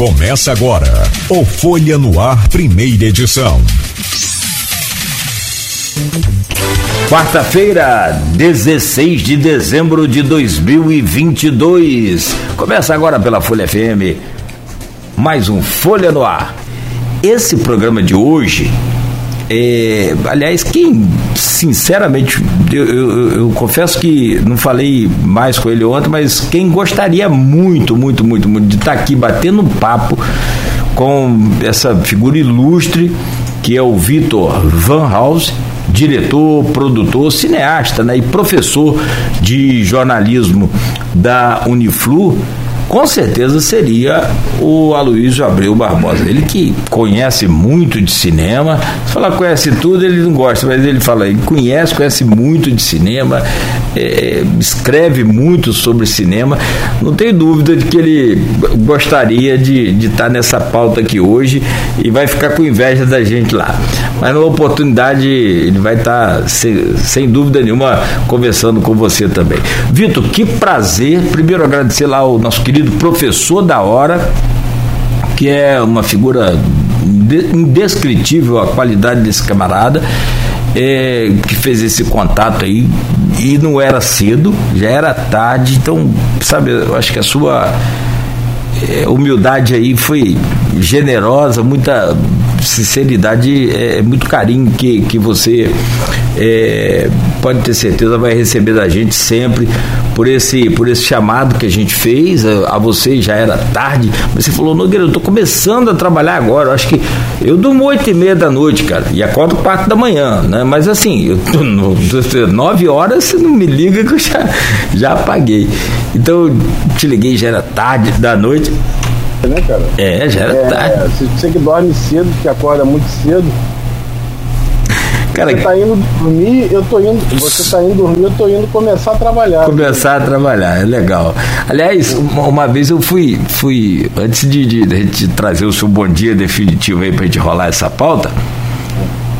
Começa agora o Folha no Ar, primeira edição. Quarta-feira, 16 de dezembro de 2022. Começa agora pela Folha FM. Mais um Folha no Ar. Esse programa de hoje é, aliás, quem, sinceramente, eu, eu, eu, confesso que não falei mais com ele ontem, mas quem gostaria muito, muito, muito, muito de estar aqui batendo papo com essa figura ilustre que é o Vitor Van House, diretor, produtor, cineasta né, e professor de jornalismo da Uniflu com certeza seria o Aloysio Abreu Barbosa. Ele que conhece muito de cinema, falar conhece tudo, ele não gosta, mas ele fala, ele conhece, conhece muito de cinema, é, escreve muito sobre cinema. Não tenho dúvida de que ele gostaria de, estar nessa pauta aqui hoje e vai ficar com inveja da gente lá. Mas na oportunidade ele vai estar, sem, sem dúvida nenhuma, conversando com você também. Vitor, que prazer. Primeiro agradecer lá o nosso querido querido professor da hora, que é uma figura indescritível a qualidade desse camarada, é, que fez esse contato aí, e não era cedo, já era tarde, então, sabe, eu acho que a sua é, humildade aí foi generosa, muita sinceridade, é, muito carinho que, que você é, pode ter certeza vai receber da gente sempre por esse, por esse chamado que a gente fez. A, a você já era tarde, mas você falou, Nogueira, eu estou começando a trabalhar agora. Eu acho que eu durmo oito e meia da noite, cara, e acordo quatro da manhã, né? Mas assim, eu tô no, nove horas, você não me liga que eu já, já apaguei. Então eu te liguei, já era tarde da noite. Né, cara? É, já era é, tarde. Você que dorme cedo, que acorda muito cedo, Cara, você tá indo dormir, eu tô indo. Você tá indo dormir, eu tô indo começar a trabalhar. Começar a trabalhar, é legal. Aliás, uma, uma vez eu fui, fui antes de, de, de, trazer o seu bom dia definitivo aí pra gente rolar essa pauta.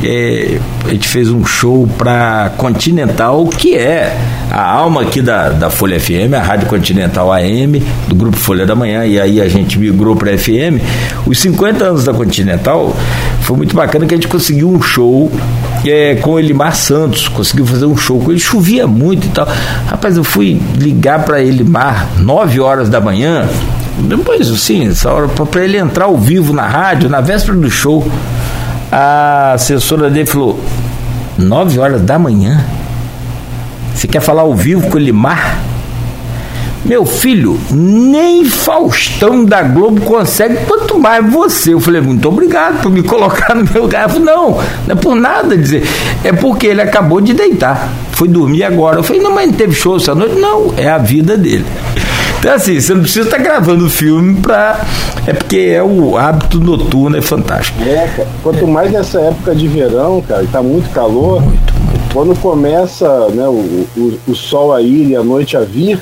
É, a gente fez um show para Continental, que é a alma aqui da, da Folha FM, a Rádio Continental AM, do Grupo Folha da Manhã, e aí a gente migrou para FM. Os 50 anos da Continental foi muito bacana que a gente conseguiu um show é, com o Elimar Santos, conseguiu fazer um show com ele, chovia muito e tal. Rapaz, eu fui ligar para Elimar 9 horas da manhã, depois, assim, essa hora, para ele entrar ao vivo na rádio, na véspera do show a assessora dele falou: 9 horas da manhã? Você quer falar ao vivo com o Limar? Meu filho, nem Faustão da Globo consegue, quanto mais você. Eu falei, muito obrigado por me colocar no meu lugar. Falei, não, não é por nada dizer. É porque ele acabou de deitar. Foi dormir agora. Eu falei, não, mas não teve show essa noite? Não, é a vida dele. Então, assim, você não precisa estar gravando filme para. É porque é o hábito noturno, é fantástico. É. Quanto mais nessa época de verão, cara, está muito calor. Muito, muito. Quando começa né, o, o, o sol a ir e a noite a vir,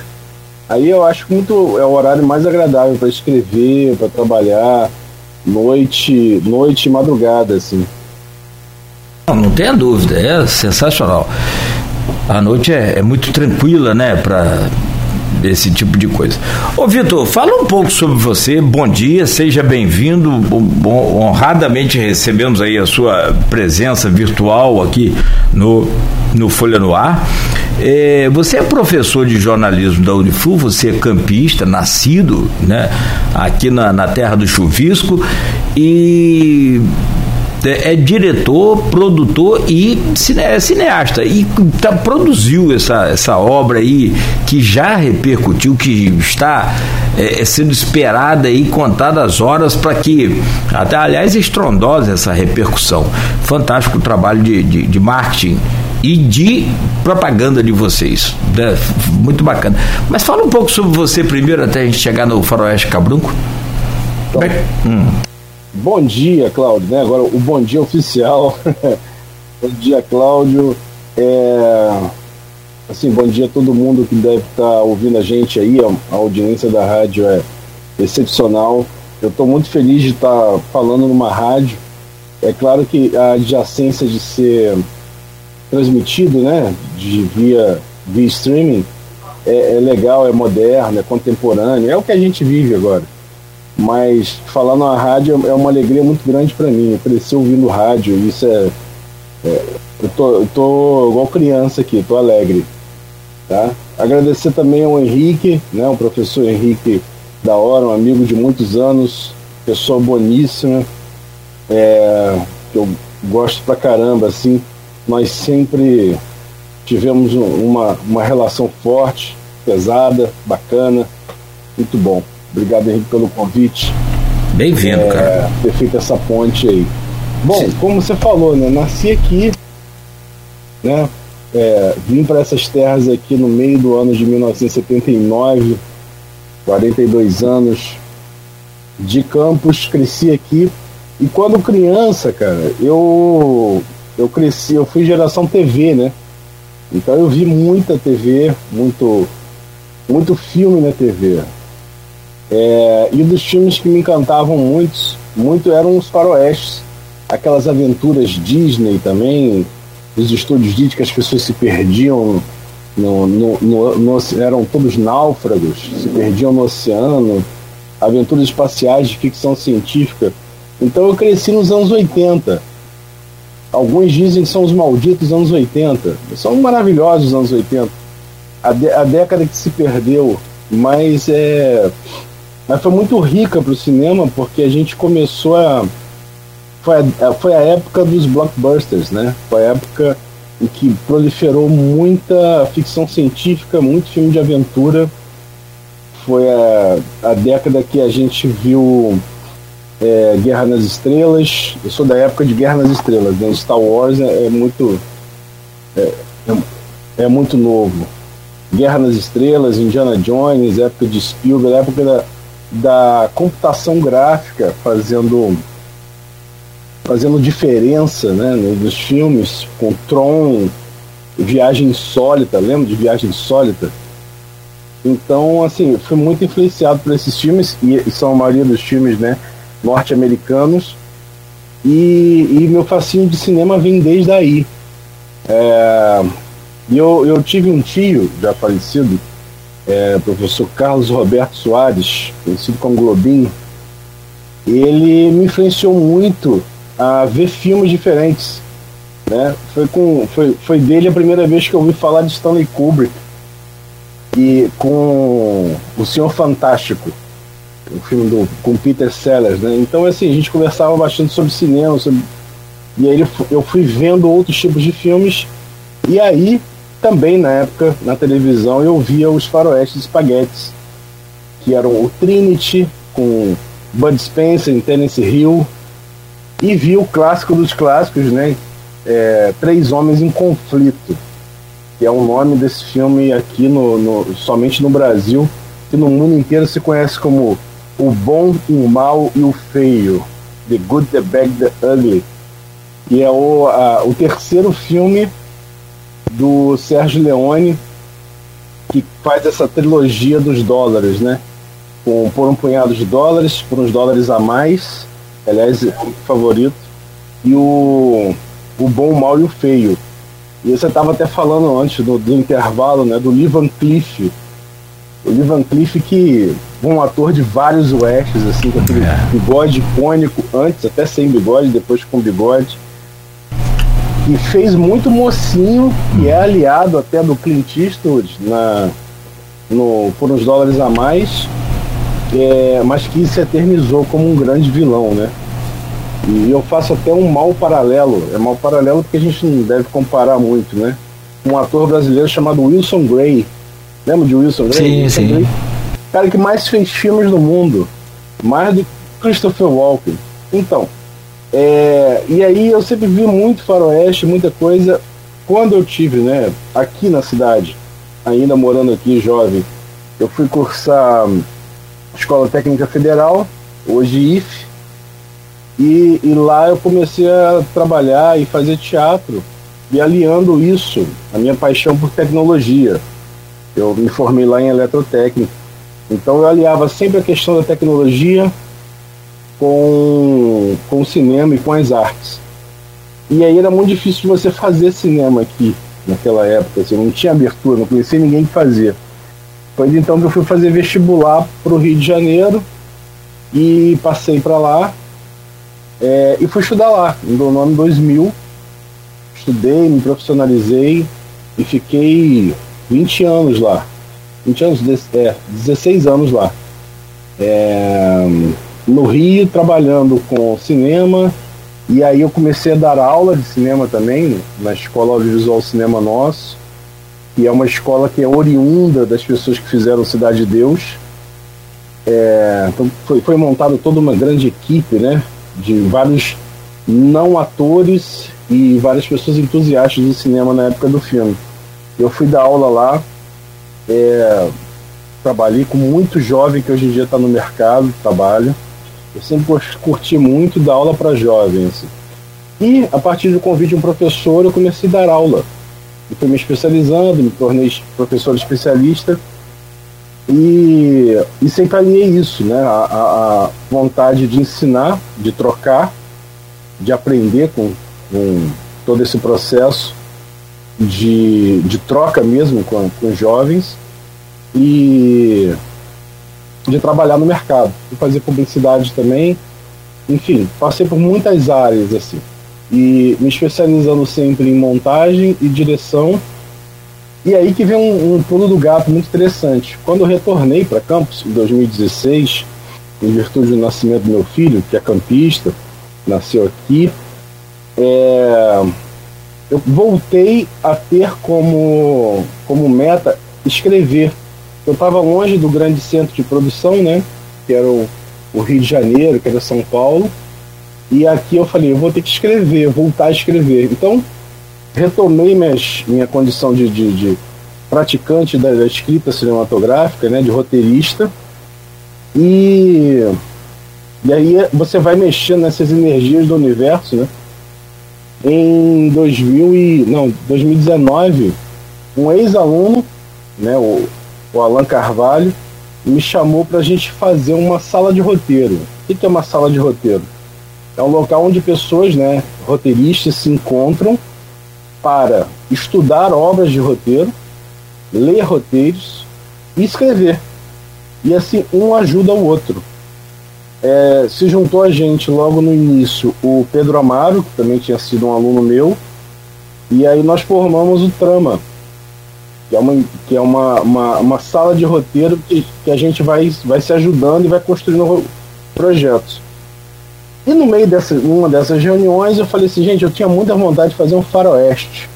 aí eu acho muito. É o horário mais agradável para escrever, para trabalhar, noite, noite e madrugada, assim. Não, não tenha dúvida, é sensacional. A noite é, é muito tranquila, né, para desse tipo de coisa. Ô Vitor, fala um pouco sobre você, bom dia, seja bem-vindo, honradamente recebemos aí a sua presença virtual aqui no, no Folha no Ar. É, você é professor de jornalismo da Unifu, você é campista, nascido né, aqui na, na terra do chuvisco e é, é, diretor, produtor e cine, é cineasta. E tá, produziu essa, essa obra aí que já repercutiu, que está é, é sendo esperada e contadas horas para que, até aliás, é estrondosa essa repercussão. Fantástico o trabalho de, de, de marketing e de propaganda de vocês. Né? Muito bacana. Mas fala um pouco sobre você primeiro, até a gente chegar no Faroeste Cabrunco. Então, hum. Bom dia, Cláudio, né? Agora o bom dia oficial. bom dia, Cláudio. É... Assim, bom dia a todo mundo que deve estar tá ouvindo a gente aí. A audiência da rádio é excepcional. Eu estou muito feliz de estar tá falando numa rádio. É claro que a adjacência de ser transmitido, né, de via via streaming, é, é legal, é moderno, é contemporâneo, é o que a gente vive agora. Mas falar na rádio é uma alegria muito grande para mim. Eu cresci ouvindo rádio, isso é, é eu, tô, eu tô igual criança aqui, tô alegre. Tá? Agradecer também ao Henrique, né, o professor Henrique da hora, um amigo de muitos anos, pessoa boníssima, é, que eu gosto pra caramba, assim, nós sempre tivemos uma, uma relação forte, pesada, bacana, muito bom. Obrigado, Henrique, pelo convite. Bem-vindo, é, cara. Ter feito essa ponte aí. Bom, Sim. como você falou, né? Nasci aqui, né? É, vim para essas terras aqui no meio do ano de 1979, 42 anos de campus, cresci aqui. E quando criança, cara, eu eu cresci, eu fui geração TV, né? Então eu vi muita TV, muito muito filme na TV. É, e dos filmes que me encantavam muito, muito eram os faroestes, aquelas aventuras Disney também, os estúdios Disney que as pessoas se perdiam no, no, no, no, eram todos náufragos, se perdiam no oceano, aventuras espaciais de ficção científica. Então eu cresci nos anos 80. Alguns dizem que são os malditos anos 80. São maravilhosos os anos 80. A, de, a década que se perdeu, mas é mas foi muito rica para o cinema porque a gente começou a foi a, foi a época dos blockbusters, né? Foi a época em que proliferou muita ficção científica, muito filme de aventura. Foi a, a década que a gente viu é, Guerra nas Estrelas. Eu sou da época de Guerra nas Estrelas, né? Star Wars é, é muito é, é, é, muito novo. Guerra nas Estrelas, Indiana Jones, época de Spielberg, época da da computação gráfica fazendo fazendo diferença né, nos filmes, com Tron, Viagem Insólita, lembra de Viagem Insólita? Então, assim, fui muito influenciado por esses filmes, e são a maioria dos filmes né, norte-americanos, e, e, meu fascínio de cinema vem desde aí. É, eu, eu tive um tio, já falecido, é, professor Carlos Roberto Soares, conhecido como Globinho, ele me influenciou muito a ver filmes diferentes. Né? Foi, com, foi, foi dele a primeira vez que eu ouvi falar de Stanley Kubrick e com O Senhor Fantástico, o filme do, com Peter Sellers. Né? Então, assim, a gente conversava bastante sobre cinema, sobre... e aí eu fui vendo outros tipos de filmes, e aí também na época, na televisão, eu via os faroestes espaguetes, que eram o Trinity, com Bud Spencer em Tennessee Hill, e vi o clássico dos clássicos, né? É, Três Homens em Conflito, que é o nome desse filme aqui no, no, somente no Brasil, que no mundo inteiro se conhece como O Bom, o Mal e o Feio, The Good, The Bad, The Ugly, que é o, a, o terceiro filme do Sérgio Leone, que faz essa trilogia dos dólares, né? Com, por um punhado de dólares, por uns dólares a mais, aliás, é o favorito, e o, o bom, o mal e o feio. E você estava até falando antes do, do, intervalo, né? Do Lee Van Cleef. O Lee Van Cleef que um ator de vários wests, assim, com aquele é. bigode icônico, antes até sem bigode, depois com bigode que fez muito mocinho, que é aliado até do Clint Eastwood na, no, por uns dólares a mais, é, mas que se eternizou como um grande vilão, né? E eu faço até um mal paralelo, é mal paralelo porque a gente não deve comparar muito, né? Um ator brasileiro chamado Wilson Gray. Lembra de Wilson Gray? Sim, Wilson sim. Gray? Cara que mais fez filmes no mundo, mais do que Christopher Walken. Então, é, e aí eu sempre vi muito faroeste, muita coisa. Quando eu tive, né, aqui na cidade, ainda morando aqui jovem, eu fui cursar Escola Técnica Federal, hoje IF, e, e lá eu comecei a trabalhar e fazer teatro, e aliando isso, a minha paixão por tecnologia. Eu me formei lá em eletrotécnica. Então eu aliava sempre a questão da tecnologia com, com o cinema e com as artes. E aí era muito difícil de você fazer cinema aqui, naquela época. Assim, não tinha abertura, não conhecia ninguém que fazia. Foi então que eu fui fazer vestibular para o Rio de Janeiro e passei para lá é, e fui estudar lá, no ano 2000. Estudei, me profissionalizei e fiquei 20 anos lá. 20 anos, é, 16 anos lá. É, no Rio, trabalhando com cinema, e aí eu comecei a dar aula de cinema também, na Escola Audiovisual Cinema Nosso, que é uma escola que é oriunda das pessoas que fizeram Cidade de Deus. É, então foi, foi montada toda uma grande equipe, né? De vários não atores e várias pessoas entusiastas do cinema na época do filme. Eu fui dar aula lá, é, trabalhei com muito jovem que hoje em dia está no mercado de trabalho. Eu sempre curti muito dar aula para jovens. E a partir do convite de um professor, eu comecei a dar aula. Eu fui me especializando, me tornei professor especialista e, e sempre alinhei isso, né? A, a, vontade de ensinar, de trocar, de aprender com, com todo esse processo de, de troca mesmo com, com jovens e de trabalhar no mercado, de fazer publicidade também. Enfim, passei por muitas áreas assim. E me especializando sempre em montagem e direção e aí que vem um, um pulo do gato muito interessante. Quando eu retornei para Campos em 2016, em virtude do nascimento do meu filho, que é campista, nasceu aqui, é, eu voltei a ter como, como meta escrever. Eu estava longe do grande centro de produção, né? Que era o, o, Rio de Janeiro, que era São Paulo. E aqui eu falei, eu vou ter que escrever, voltar a escrever. Então, retomei minhas, minha condição de, de, de praticante da, da, escrita cinematográfica, né, de roteirista, e, e aí você vai mexendo nessas energias do universo, né? Em 2000 e, não, 2019, um ex-aluno, né, o, o Alan Carvalho, me chamou para a gente fazer uma sala de roteiro. O que é uma sala de roteiro? É um local onde pessoas, né, roteiristas, se encontram para estudar obras de roteiro, ler roteiros e escrever. E assim, um ajuda o outro. É, se juntou a gente logo no início o Pedro Amaro, que também tinha sido um aluno meu, e aí nós formamos o Trama, que é uma, que é uma, uma, uma sala de roteiro que, que a gente vai, vai se ajudando e vai construindo projetos. E no meio dessa uma dessas reuniões eu falei assim, gente, eu tinha muita vontade de fazer um faroeste,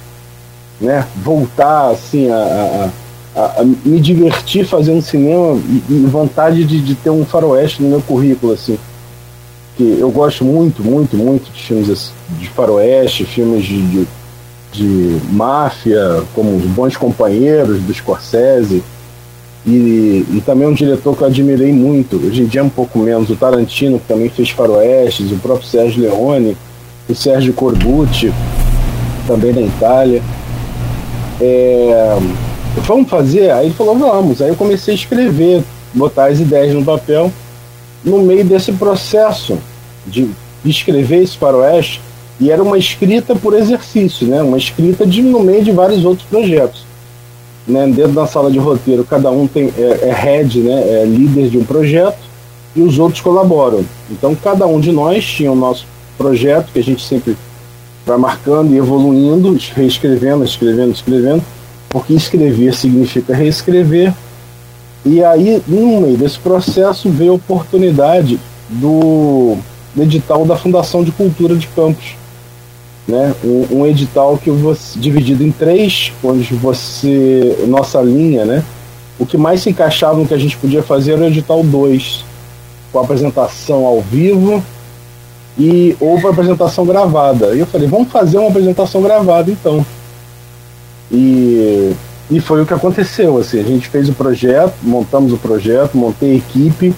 né? Voltar assim a, a, a, a me divertir fazendo cinema e, e vontade de, de, ter um faroeste no meu currículo assim. Que eu gosto muito, muito, muito de filmes de faroeste, filmes de, de, de máfia, como Os Bons Companheiros do Scorsese e, e, também um diretor que eu admirei muito, hoje em dia é um pouco menos, o Tarantino, que também fez faroestes, o próprio Sérgio Leone, o Sérgio Corbucci, também da Itália. É, vamos fazer? Aí ele falou, vamos. Aí eu comecei a escrever, botar as ideias no papel. No meio desse processo de escrever esse faroeste, e era uma escrita por exercício, né? uma escrita de, no meio de vários outros projetos né, dentro da sala de roteiro, cada um tem, é, é head, né, é líder de um projeto, e os outros colaboram. Então, cada um de nós tinha o nosso projeto, que a gente sempre vai marcando e evoluindo, reescrevendo, escrevendo, escrevendo, porque escrever significa reescrever. E aí, no meio desse processo, veio a oportunidade do edital da Fundação de Cultura de Campos né? Um, um, edital que você dividido em três, onde você nossa linha, né? O que mais se encaixava no que a gente podia fazer era o edital 2, com apresentação ao vivo e ou para apresentação gravada. E eu falei, vamos fazer uma apresentação gravada então. E, e foi o que aconteceu. Assim, a gente fez o projeto, montamos o projeto, montei a equipe,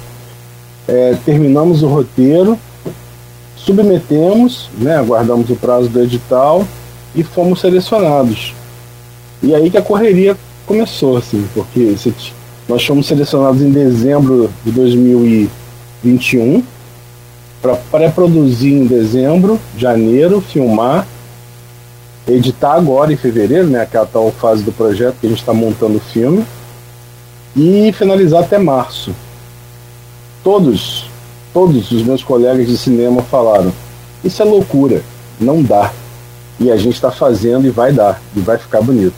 é, terminamos o roteiro submetemos, né, aguardamos o prazo do edital e fomos selecionados. E aí que a correria começou, assim, porque nós fomos selecionados em dezembro de 2021 para pré-produzir em dezembro, janeiro, filmar, editar agora em fevereiro, né, que é tal fase do projeto que a gente está montando o filme, e finalizar até março. Todos todos os meus colegas de cinema falaram: isso é loucura, não dá. E a gente está fazendo e vai dar, e vai ficar bonito.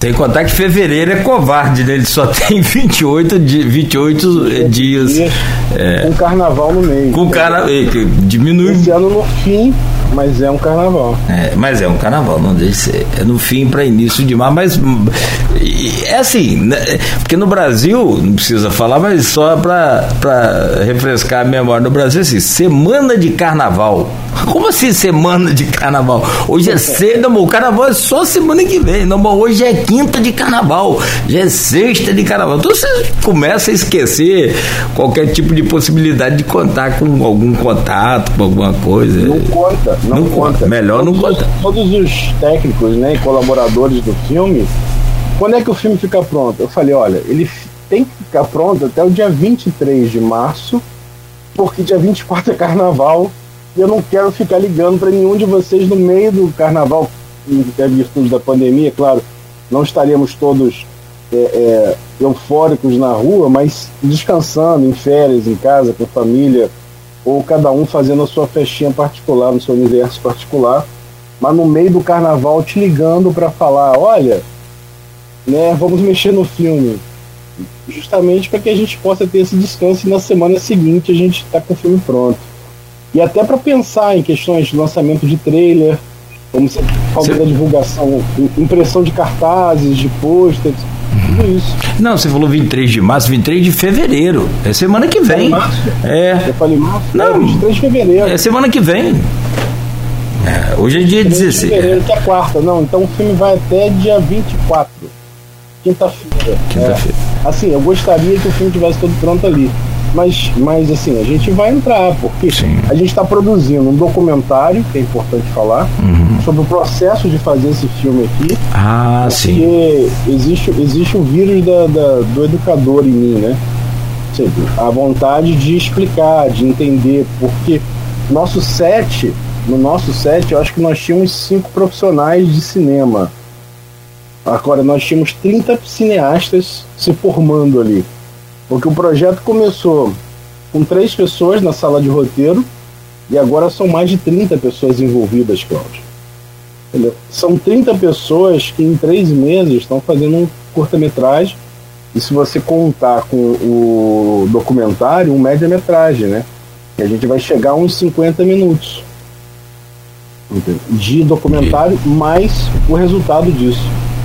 Tem que contar que fevereiro é covarde, né? Ele só tem 28, di 28 dias. dias é, com carnaval no meio. Com carnaval. Diminui. Esse ano no fim mas é um carnaval. É, mas é um carnaval, não deixa de ser. É no fim para início de mar, mas é assim, né, porque no Brasil, não precisa falar, mas só para refrescar a memória, no Brasil, assim, semana de carnaval. Como assim semana de carnaval? Hoje é cedo, o carnaval é só semana que vem. Não, hoje é quinta de carnaval, já é sexta de carnaval. Então você começa a esquecer qualquer tipo de possibilidade de contar com algum contato, com alguma coisa. Não conta. Não, não conta. Melhor todos não conta. Os, todos os técnicos né, e colaboradores do filme, quando é que o filme fica pronto? Eu falei, olha, ele tem que ficar pronto até o dia 23 de março, porque dia 24 é carnaval e eu não quero ficar ligando para nenhum de vocês no meio do carnaval, em virtude da pandemia, claro, não estaremos todos é, é, eufóricos na rua, mas descansando em férias, em casa, com família, ou cada um fazendo a sua festinha particular, no seu universo particular, mas no meio do carnaval te ligando para falar, olha, né, vamos mexer no filme, justamente para que a gente possa ter esse descanso e na semana seguinte a gente está com o filme pronto. E até para pensar em questões de lançamento de trailer, como você falou da divulgação, impressão de cartazes, de pôsteres, isso. Não, você falou 23 de março, 23 de fevereiro. É semana que vem. É. Eu falei março? Não, é 23 de fevereiro. É semana que vem. É, hoje é dia 16. De fevereiro, que é quarta. Não, então o filme vai até dia 24. Quinta-feira. Quinta-feira. É, assim, eu gostaria que o filme tivesse todo pronto ali. Mas, mas assim, a gente vai entrar, porque Sim. a gente está produzindo um documentário, que é importante falar, uhum. sobre o processo de fazer esse filme aqui. Ah, porque sim. Existe, existe o vírus da, da, do educador em mim, né? A vontade de explicar, de entender, porque nosso set, no nosso set, eu acho que nós tínhamos cinco profissionais de cinema. Agora, nós tínhamos 30 cineastas se formando ali. Porque o projeto começou com três pessoas na sala de roteiro e agora são mais de 30 pessoas envolvidas, Cláudio. Entendeu? São 30 pessoas que em três meses estão fazendo um curta-metragem e se você contar com o documentário, um média-metragem, né? E a gente vai chegar a uns 50 minutos de documentário mais o resultado disso.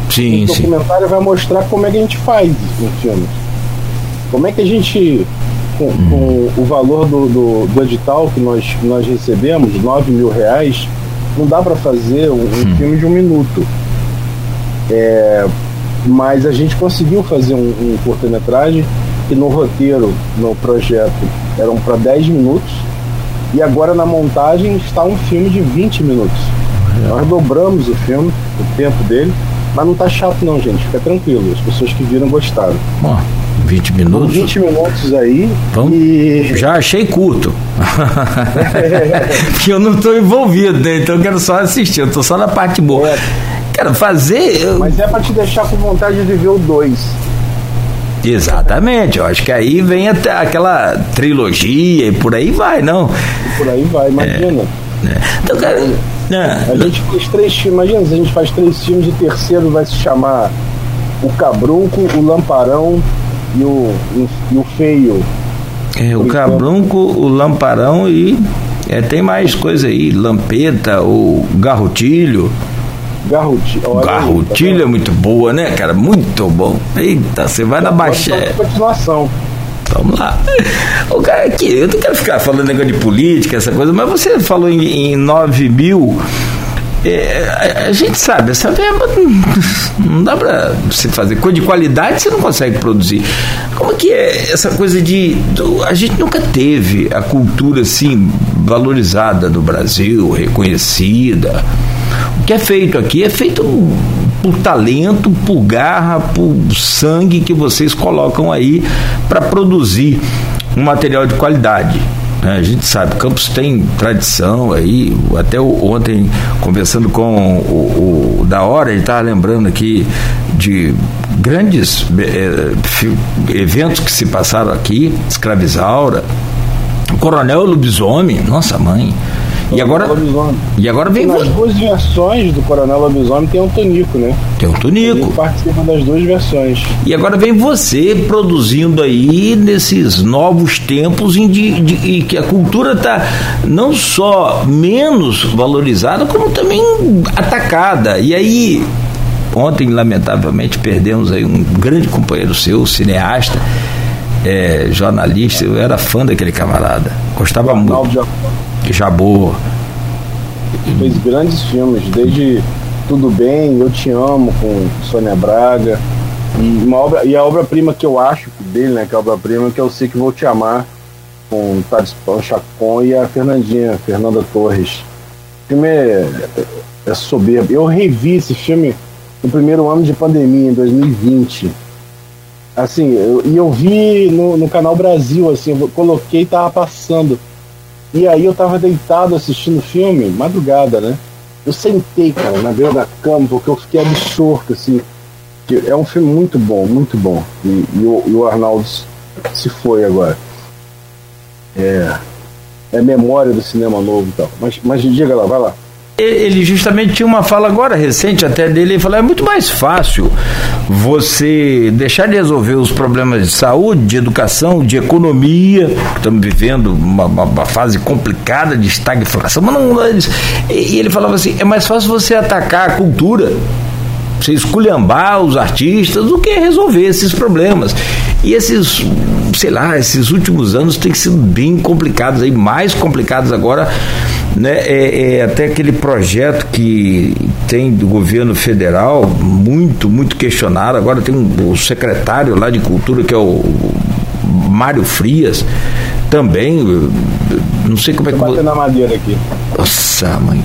Sim, o documentário sim. vai mostrar como é que a gente faz um filme. Como é que a gente, com, com o valor do, do, do, edital que nós, nós recebemos, 9 mil reais, não dá para fazer um, um hum. filme de um minuto. É, mas a gente conseguiu fazer um, um curta-metragem que no roteiro, no projeto, eram para 10 minutos e agora na montagem está um filme de 20 minutos. Nós dobramos o filme, o tempo dele, mas não tá chato não, gente, fica tranquilo. As pessoas que viram gostaram. Bom. 20 minutos. 20 minutos aí. Vamos, e... Já achei curto. Porque eu não estou envolvido, né? então eu quero só assistir, eu estou só na parte boa. É. Quero fazer. Eu... Mas é para te deixar com vontade de ver o 2. Exatamente, eu acho que aí vem até aquela trilogia e por aí vai, não? E por aí vai, imagina. É, é. Então, cara. É. A gente fez três filmes, imagina se a gente faz três filmes, o terceiro vai se chamar O Cabrunco, O Lamparão e o, e o feio. É, o cabrunco, o lamparão e é, tem mais coisa aí, lampeta, o garrotilho. Garrotilho. Garrotilho é muito boa, né, cara? Muito bom. Eita, você vai na baixa. Continuação. Vamos lá. O cara aqui, eu não quero ficar falando negócio de política, essa coisa, mas você falou em, em 9 mil é, a, gente sabe, essa verba não, não dá para você fazer. Coisa de qualidade você não consegue produzir. Como que é essa coisa de. Do, a gente nunca teve a cultura assim valorizada no Brasil, reconhecida. O que é feito aqui é feito por talento, por garra, por sangue que vocês colocam aí para produzir um material de qualidade. Né? A gente sabe, Campos tem tradição aí, até ontem conversando com o, o da hora, ele estava lembrando aqui de grandes eh, eventos que se passaram aqui, Escravizaura, Coronel Lobisomem, nossa mãe. E agora, e agora vem Nas duas versões do Coronel Lobisomem tem um Tonico, né? Tem um Tonico. Ele participa das duas versões. E agora vem você produzindo aí nesses novos tempos em de, de, que a cultura está não só menos valorizada, como também atacada. E aí, ontem, lamentavelmente, perdemos aí um grande companheiro seu, cineasta, é, jornalista, eu era fã daquele camarada. Gostava muito. Jabor. Fez grandes filmes, desde Tudo Bem, Eu Te Amo, com Sônia Braga. E, uma obra, e a obra-prima que eu acho dele, né, que é a obra-prima, que eu sei que vou te amar, com Thales Chacon e a Fernandinha, Fernanda Torres. O filme é, é, é soberbo. Eu revi esse filme no primeiro ano de pandemia, em 2020. Assim, eu, e eu vi no, no canal Brasil, assim, eu coloquei e tava passando. E aí eu tava deitado assistindo filme, madrugada, né? Eu sentei, cara, na beira da cama, porque eu fiquei absorto, assim. É um filme muito bom, muito bom. E, e, o, e o Arnaldo se foi agora. É, é memória do cinema novo e tal. Mas, mas diga lá, vai lá ele justamente tinha uma fala agora recente até dele, ele falou, é muito mais fácil você deixar de resolver os problemas de saúde, de educação, de economia, estamos vivendo uma, uma, fase complicada de estagflação, mas não, e ele falava assim, é mais fácil você atacar a cultura, você esculhambar os artistas do que resolver esses problemas. E esses, sei lá, esses últimos anos têm sido bem complicados aí, mais complicados agora né, é, é, até aquele projeto que tem do governo federal, muito, muito questionado. Agora tem um, o secretário lá de cultura, que é o, Mário Frias, também. Não sei como é que. Bater na madeira aqui. Nossa, mãe.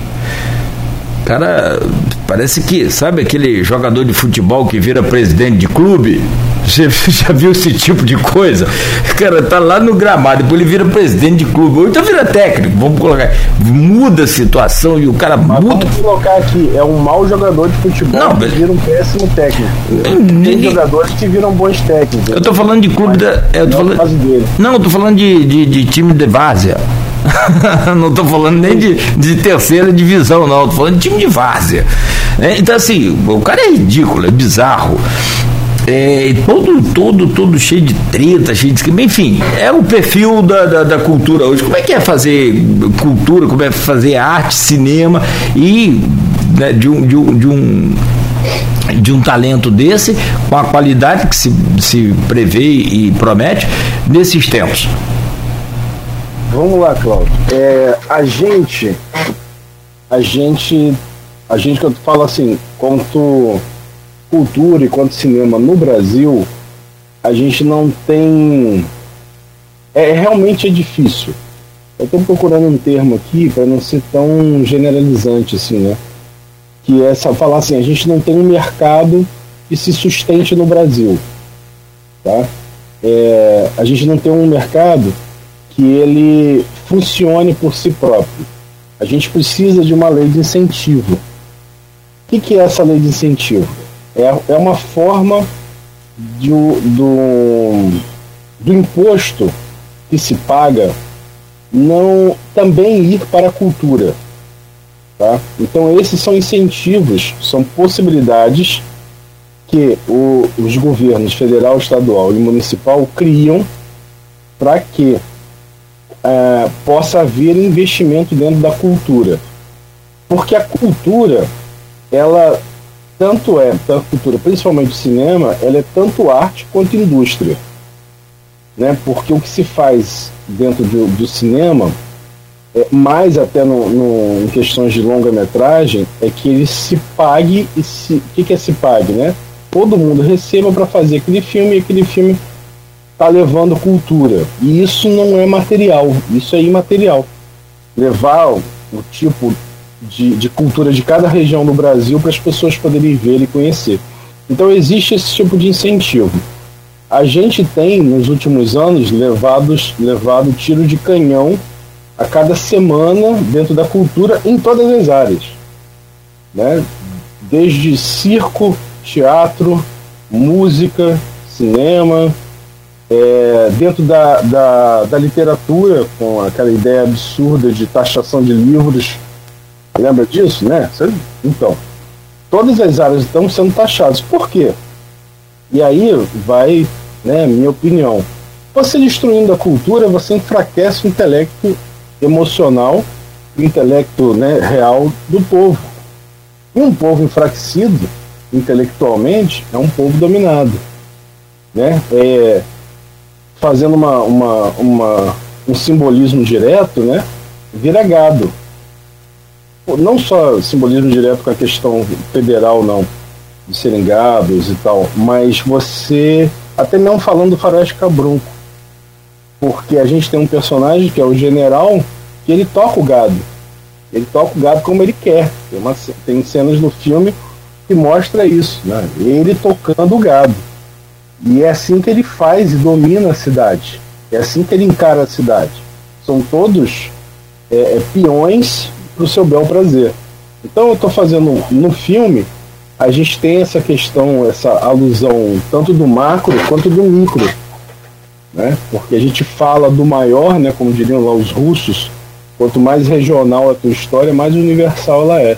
Cara, parece que, sabe aquele jogador de futebol que vira presidente de clube? Você já viu esse tipo de coisa? O cara tá lá no gramado, depois ele vira presidente de clube, ou então vira técnico, vamos colocar. Muda a situação e o cara Mas muda. Vamos colocar aqui, é um mau jogador de futebol Não, que vira um péssimo técnico. Tem jogadores que viram bons técnicos. Eu tô falando de clube da. Eu tô falando, não, eu tô falando de, de, de time de várzea. não estou falando nem de, de terceira divisão, não. Estou falando de time de várzea. É, então, assim, o cara é ridículo, é bizarro. É, todo, todo, todo cheio de treta, cheio de. Enfim, é o perfil da, da, da, cultura hoje. Como é que é fazer cultura, como é fazer arte, cinema e né, de, um, de, um, de um de um talento desse, com a qualidade que se, se prevê e promete nesses tempos. Vamos lá, Cláudio. É, a gente, a gente, a gente que eu falo assim, quanto cultura e quanto cinema no Brasil, a gente não tem. É realmente é difícil. Eu estou procurando um termo aqui para não ser tão generalizante assim, né? Que é falar assim, a gente não tem um mercado que se sustente no Brasil, tá? É, a gente não tem um mercado que ele funcione por si próprio. A gente precisa de uma lei de incentivo. O que, que é essa lei de incentivo? É, é uma forma de, do, do imposto que se paga não também ir para a cultura. Tá? Então esses são incentivos, são possibilidades que o, os governos federal, estadual e municipal criam para que é, possa haver investimento dentro da cultura. Porque a cultura, ela tanto é, tanto cultura, principalmente o cinema, ela é tanto arte quanto indústria. Né? Porque o que se faz dentro do, do cinema, é, mais até no, no, em questões de longa-metragem, é que ele se pague e se. O que, que é se pague, né? Todo mundo receba para fazer aquele filme e aquele filme está levando cultura. E isso não é material, isso é imaterial. Levar o, tipo de, de, cultura de cada região do Brasil para as pessoas poderem ver e conhecer. Então existe esse tipo de incentivo. a gente tem, nos últimos anos, levados, levado tiro de canhão a cada semana dentro da cultura em todas as áreas. Né? Desde circo, teatro, música, cinema, é, dentro da, da, da, literatura, com aquela ideia absurda de taxação de livros. Lembra disso, né? Então, todas as áreas estão sendo taxadas. Por quê? E aí vai, né, minha opinião. Você destruindo a cultura, você enfraquece o intelecto emocional, o intelecto né, real do povo. E um povo enfraquecido intelectualmente é um povo dominado. Né? É, fazendo uma, uma, uma, um simbolismo direto, né? vira gado. Não só simbolismo direto com a questão federal, não, de serem gados e tal, mas você, até mesmo falando do faroeste cabrunco, porque a gente tem um personagem que é o general, que ele toca o gado. Ele toca o gado como ele quer. Tem, uma, tem cenas no filme que mostra isso, né? Ele tocando o gado. E é assim que ele faz e domina a cidade. É assim que ele encara a cidade. São todos é, é, peões para o seu bel prazer. Então eu estou fazendo no filme, a gente tem essa questão, essa alusão tanto do macro quanto do micro. Né? Porque a gente fala do maior, né, como diriam lá os russos, quanto mais regional a tua história, mais universal ela é.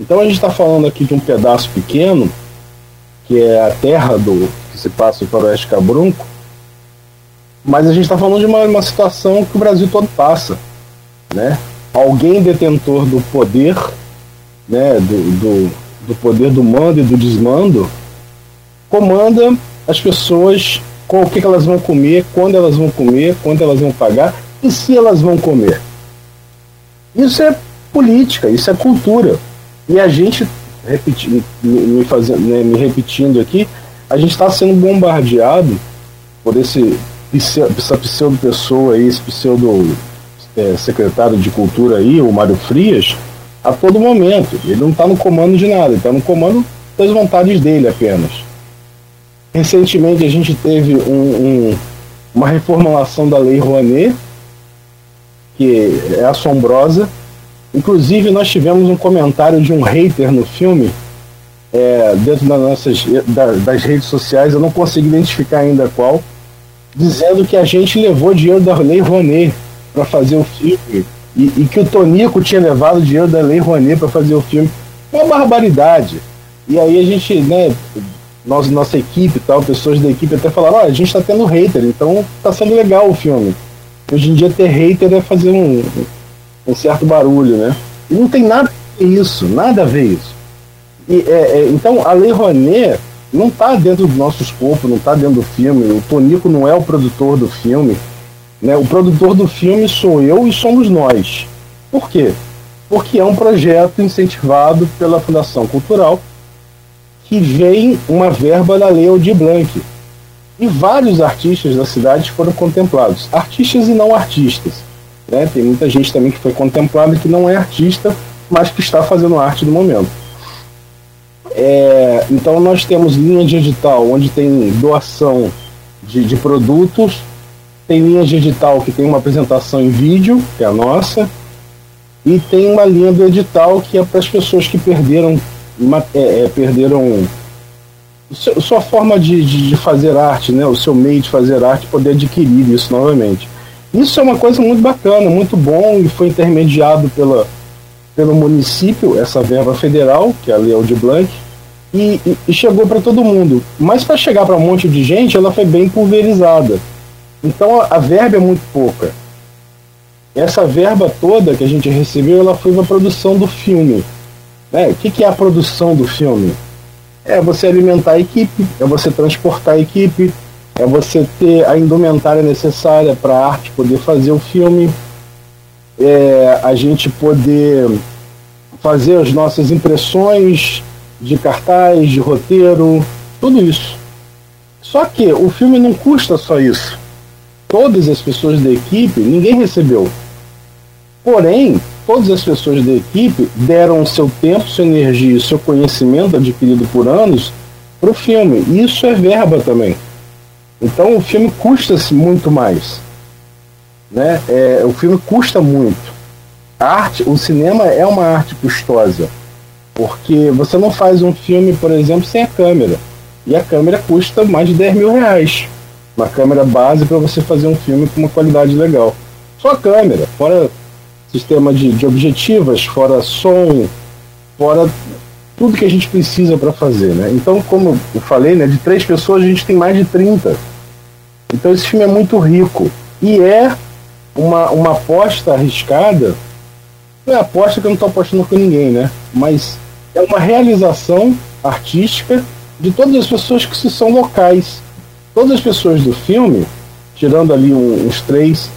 Então a gente está falando aqui de um pedaço pequeno, que é a terra do que se passa o Faroeste Cabrunco, mas a gente está falando de uma, uma situação que o Brasil todo passa. Né? Alguém detentor do poder, né, do, do, do poder do mando e do desmando, comanda as pessoas com o que elas vão comer, quando elas vão comer, quando elas vão pagar e se elas vão comer. Isso é política, isso é cultura. E a gente, repetindo, me, fazendo, né, me repetindo aqui, a gente está sendo bombardeado por esse essa pseudo pessoa aí, esse pseudo é, secretário de cultura aí, o Mário Frias, a todo momento. Ele não está no comando de nada, ele está no comando das vontades dele apenas. Recentemente a gente teve um, um, uma reformulação da Lei Rouanet, que é assombrosa, Inclusive, nós tivemos um comentário de um hater no filme, é, dentro das nossas da, das redes sociais, eu não consigo identificar ainda qual, dizendo que a gente levou dinheiro da Lei Rouanet para fazer o filme e, e, que o Tonico tinha levado dinheiro da Lei Rouanet para fazer o filme. Uma barbaridade. E aí a gente, né, nós, nossa equipe tal, pessoas da equipe até falaram, oh, a gente está tendo hater, então tá sendo legal o filme. Hoje em dia ter hater é fazer um, um certo barulho, né? E não tem nada a ver isso, nada a ver isso. E, é, é, então a Lei Rouanet não está dentro do nosso escopo, não está dentro do filme. O Tonico não é o produtor do filme. Né? O produtor do filme sou eu e somos nós. Por quê? Porque é um projeto incentivado pela Fundação Cultural que vem uma verba da Lei Aldir Blanc. E vários artistas da cidade foram contemplados, artistas e não artistas. Né? Tem muita gente também que foi contemplada que não é artista, mas que está fazendo arte no momento. É, então nós temos linha digital onde tem doação de, de produtos, tem linha digital que tem uma apresentação em vídeo, que é a nossa, e tem uma linha do edital que é para as pessoas que perderam, é, é, perderam sua forma de, de, de, fazer arte, né, o seu meio de fazer arte, poder adquirir isso novamente. Isso é uma coisa muito bacana, muito bom e foi intermediado pela, pelo município, essa verba federal, que é a Lei de Blanc, e, e, chegou para todo mundo. Mas para chegar para um monte de gente, ela foi bem pulverizada. Então a, a verba é muito pouca. Essa verba toda que a gente recebeu, ela foi para produção do filme. Né? O que, que é a produção do filme? É você alimentar a equipe, é você transportar a equipe, é você ter a indumentária necessária para a arte poder fazer o filme, é a gente poder fazer as nossas impressões de cartaz, de roteiro, tudo isso. Só que o filme não custa só isso. Todas as pessoas da equipe, ninguém recebeu. Porém, todas as pessoas da equipe deram seu tempo, sua energia e seu conhecimento adquirido por anos para o filme. Isso é verba também. Então o filme custa-se muito mais. Né? É, o filme custa muito. A arte, o cinema é uma arte custosa. Porque você não faz um filme, por exemplo, sem a câmera. E a câmera custa mais de 10 mil reais. Uma câmera base para você fazer um filme com uma qualidade legal. Só a câmera, fora sistema de, de objetivas, fora som, fora tudo que a gente precisa para fazer, né? Então, como eu falei, né, de três pessoas a gente tem mais de 30. Então esse filme é muito rico. E é uma, uma aposta arriscada. Não é aposta que eu não estou apostando com ninguém, né? Mas é uma realização artística de todas as pessoas que se são locais. Todas as pessoas do filme, tirando ali uns três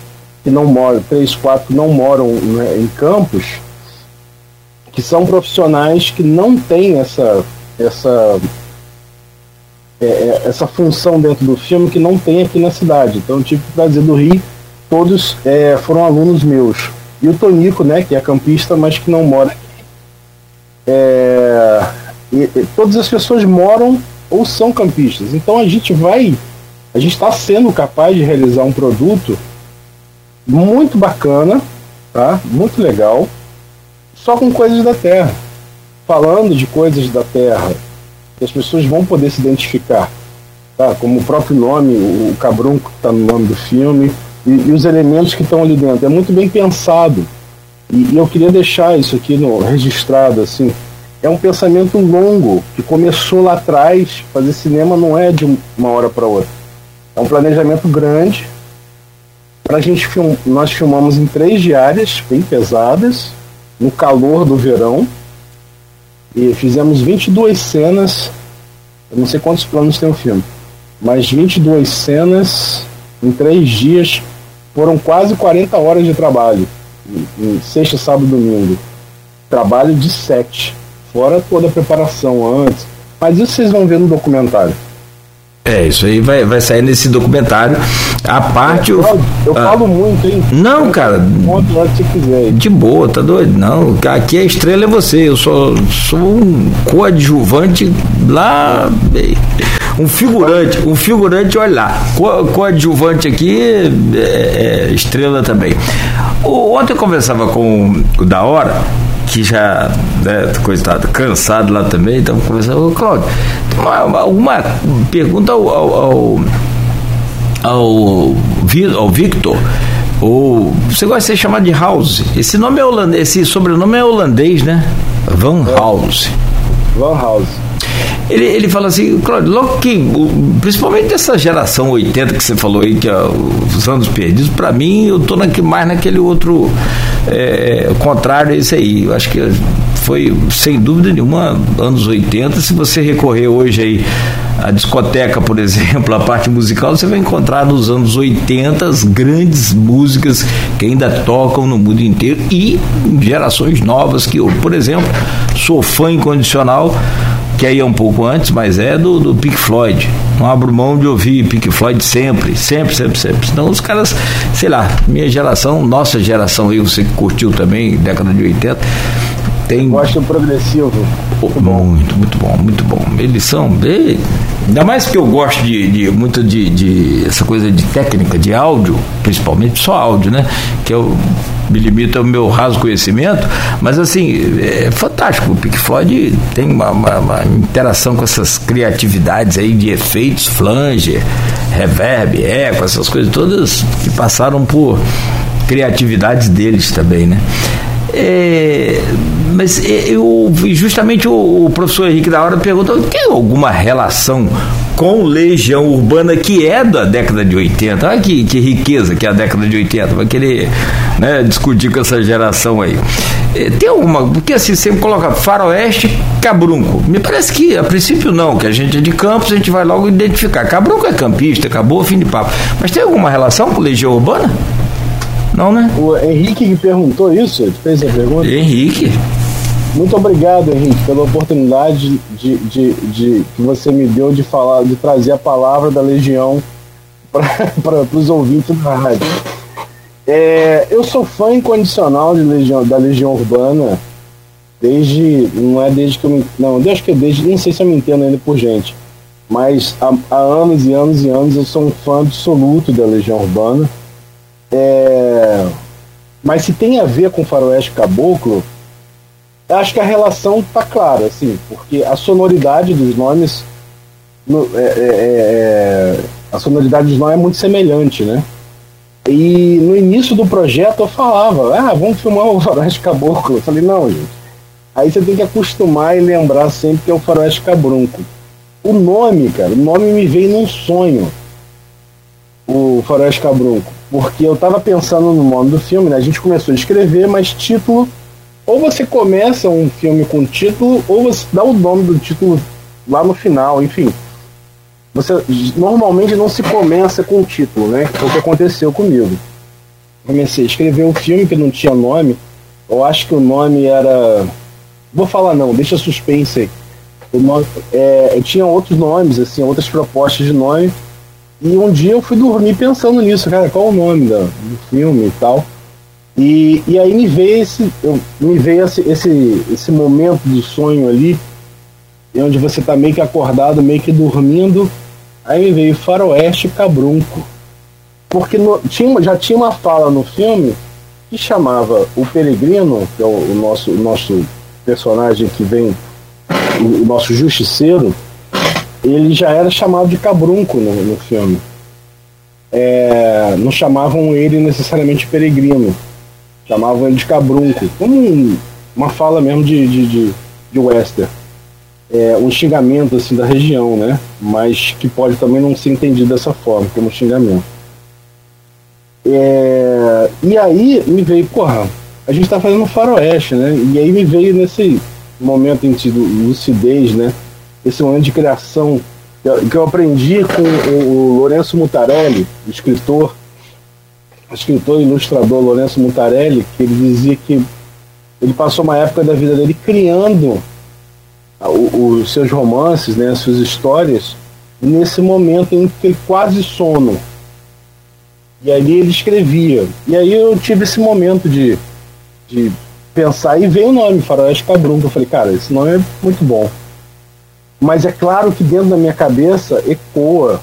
que não moram, três, quatro não moram né, em campos, que são profissionais que não têm essa essa é, é, essa função dentro do filme que não tem aqui na cidade. Então eu tive que trazer do Rio, todos é, foram alunos meus. E o Tonico, né, que é campista, mas que não mora. É, e, e, todas as pessoas moram ou são campistas. Então a gente vai, a gente está sendo capaz de realizar um produto muito bacana, tá? Muito legal, só com coisas da Terra, falando de coisas da Terra, que as pessoas vão poder se identificar, tá? Como o próprio nome, o cabrunco que está no nome do filme e, e, os elementos que estão ali dentro. É muito bem pensado. E, e eu queria deixar isso aqui no registrado assim. É um pensamento longo que começou lá atrás. Fazer cinema não é de uma hora para outra. É um planejamento grande Pra gente film... Nós filmamos em três diárias bem pesadas, no calor do verão. E fizemos 22 cenas. Eu não sei quantos planos tem o filme, mas 22 cenas em três dias. Foram quase 40 horas de trabalho. Sexta, sábado domingo. Trabalho de sete. Fora toda a preparação antes. Mas isso vocês vão ver no documentário. É, isso aí vai, vai sair nesse documentário. A parte. É, eu, eu ah, falo muito, hein? Não, cara. Onde você quiser. De boa, tá doido? Não, aqui a estrela é você. Eu sou, sou um coadjuvante lá. Um figurante, um figurante, olha lá. Co coadjuvante aqui, é, é, estrela também. O, ontem eu conversava com o da hora que já, né, coitado, cansado lá também, então conversando, ô Cláudio, uma, alguma pergunta ao, ao, ao, ao, ao Victor, ou você gosta de ser chamado de House? Esse nome é holandês, esse sobrenome é holandês, né? Van House. Van House. Ele, ele fala assim, Claudio, logo que, principalmente dessa geração 80 que você falou aí, que é os anos perdidos, para mim eu tô naque, mais naquele outro é, contrário a esse aí. Eu acho que foi, sem dúvida nenhuma, anos 80. Se você recorrer hoje aí à discoteca, por exemplo, a parte musical, você vai encontrar nos anos 80 as grandes músicas que ainda tocam no mundo inteiro e gerações novas que eu, por exemplo, sou fã incondicional que aí é um pouco antes, mas é do, do Pink Floyd. Não abro mão de ouvir Pink Floyd sempre, sempre, sempre, sempre. Senão os caras, sei lá, minha geração, nossa geração aí, você que curtiu também, década de 80, tem. Gosto progressivo. Muito. Muito, muito bom, muito bom. Eles são. Ainda mais que eu gosto de, de muito de, de, essa coisa de técnica, de áudio, principalmente só áudio, né? Que eu me limito ao meu raso conhecimento, mas assim, é fantástico. O Pink Floyd tem uma, uma, uma interação com essas criatividades aí de efeitos, flanger, reverb, eco, essas coisas todas que passaram por criatividades deles também, né? É, mas é, eu, justamente o, o, professor Henrique da Hora perguntou: tem alguma relação com Legião Urbana que é da década de 80? Olha que, que riqueza que é a década de 80, vai querer né, discutir com essa geração aí. Tem alguma. Porque assim, sempre coloca Faroeste, Cabrunco. Me parece que a princípio não, que a gente é de Campos, a gente vai logo identificar. Cabrunco é campista, acabou, fim de papo. Mas tem alguma relação com Legião Urbana? Não, né? O Henrique que perguntou isso, ele fez a pergunta. Henrique. Muito obrigado, Henrique, pela oportunidade de, de, de, que você me deu de falar, de trazer a palavra da Legião para os ouvintes da rádio. É, eu sou fã incondicional de Legião, da Legião Urbana desde. Não é desde que eu me. Não, desde que desde. Não sei se eu me entendo ainda por gente. mas há, há, anos e anos e anos eu sou um fã absoluto da Legião Urbana. É, mas se tem a ver com Faroeste Caboclo, acho que a relação tá clara, assim, porque a sonoridade dos nomes. No, é, é, é, a sonoridade dos nomes é muito semelhante, né? E no início do projeto eu falava, ah, vamos filmar o Faroeste Caboclo. Eu falei, não, gente. Aí você tem que acostumar e lembrar sempre que é o Faroeste Cabrunco. O nome, cara, o nome me veio num sonho. O Faroeste Cabrunco. Porque eu tava pensando no nome do filme, né? A gente começou a escrever, mas título. Ou você começa um filme com título, ou você dá o nome do título lá no final, enfim. Você normalmente não se começa com o título, né? Foi o que aconteceu comigo. Comecei a escrever um filme que não tinha nome. Eu acho que o nome era. Vou falar não, deixa suspense aí. O nome, é, tinha outros nomes, assim, outras propostas de nome. E um dia eu fui dormir pensando nisso, cara, qual o nome do filme e tal. E, e aí me veio esse, me veio esse, esse, esse momento de sonho ali, onde você tá meio que acordado, meio que dormindo. Aí me veio Faroeste Cabrunco. Porque no, tinha, já tinha uma fala no filme que chamava o Peregrino, que é o, o nosso, o nosso personagem que vem o, nosso justiceiro, ele já era chamado de cabrunco no, no filme. É, não chamavam ele necessariamente peregrino, chamavam ele de cabrunco, como um, uma fala mesmo de, de, de, de western. É, um xingamento assim da região, né? Mas que pode também não ser entendido dessa forma, como xingamento. É, e aí me veio, porra, a gente tá fazendo faroeste, né? E aí me veio nesse momento de lucidez, né? Esse momento de criação que eu aprendi com o Lourenço Mutarelli, escritor, escritor e ilustrador Lourenço Mutarelli, que ele dizia que ele passou uma época da vida dele criando os seus romances, né, as suas histórias, nesse momento em que ele quase sono. E ali ele escrevia. E aí eu tive esse momento de, de pensar e veio o nome, Faroeste Cabrunco. Eu falei, cara, esse nome é muito bom. Mas é claro que dentro da minha cabeça ecoa,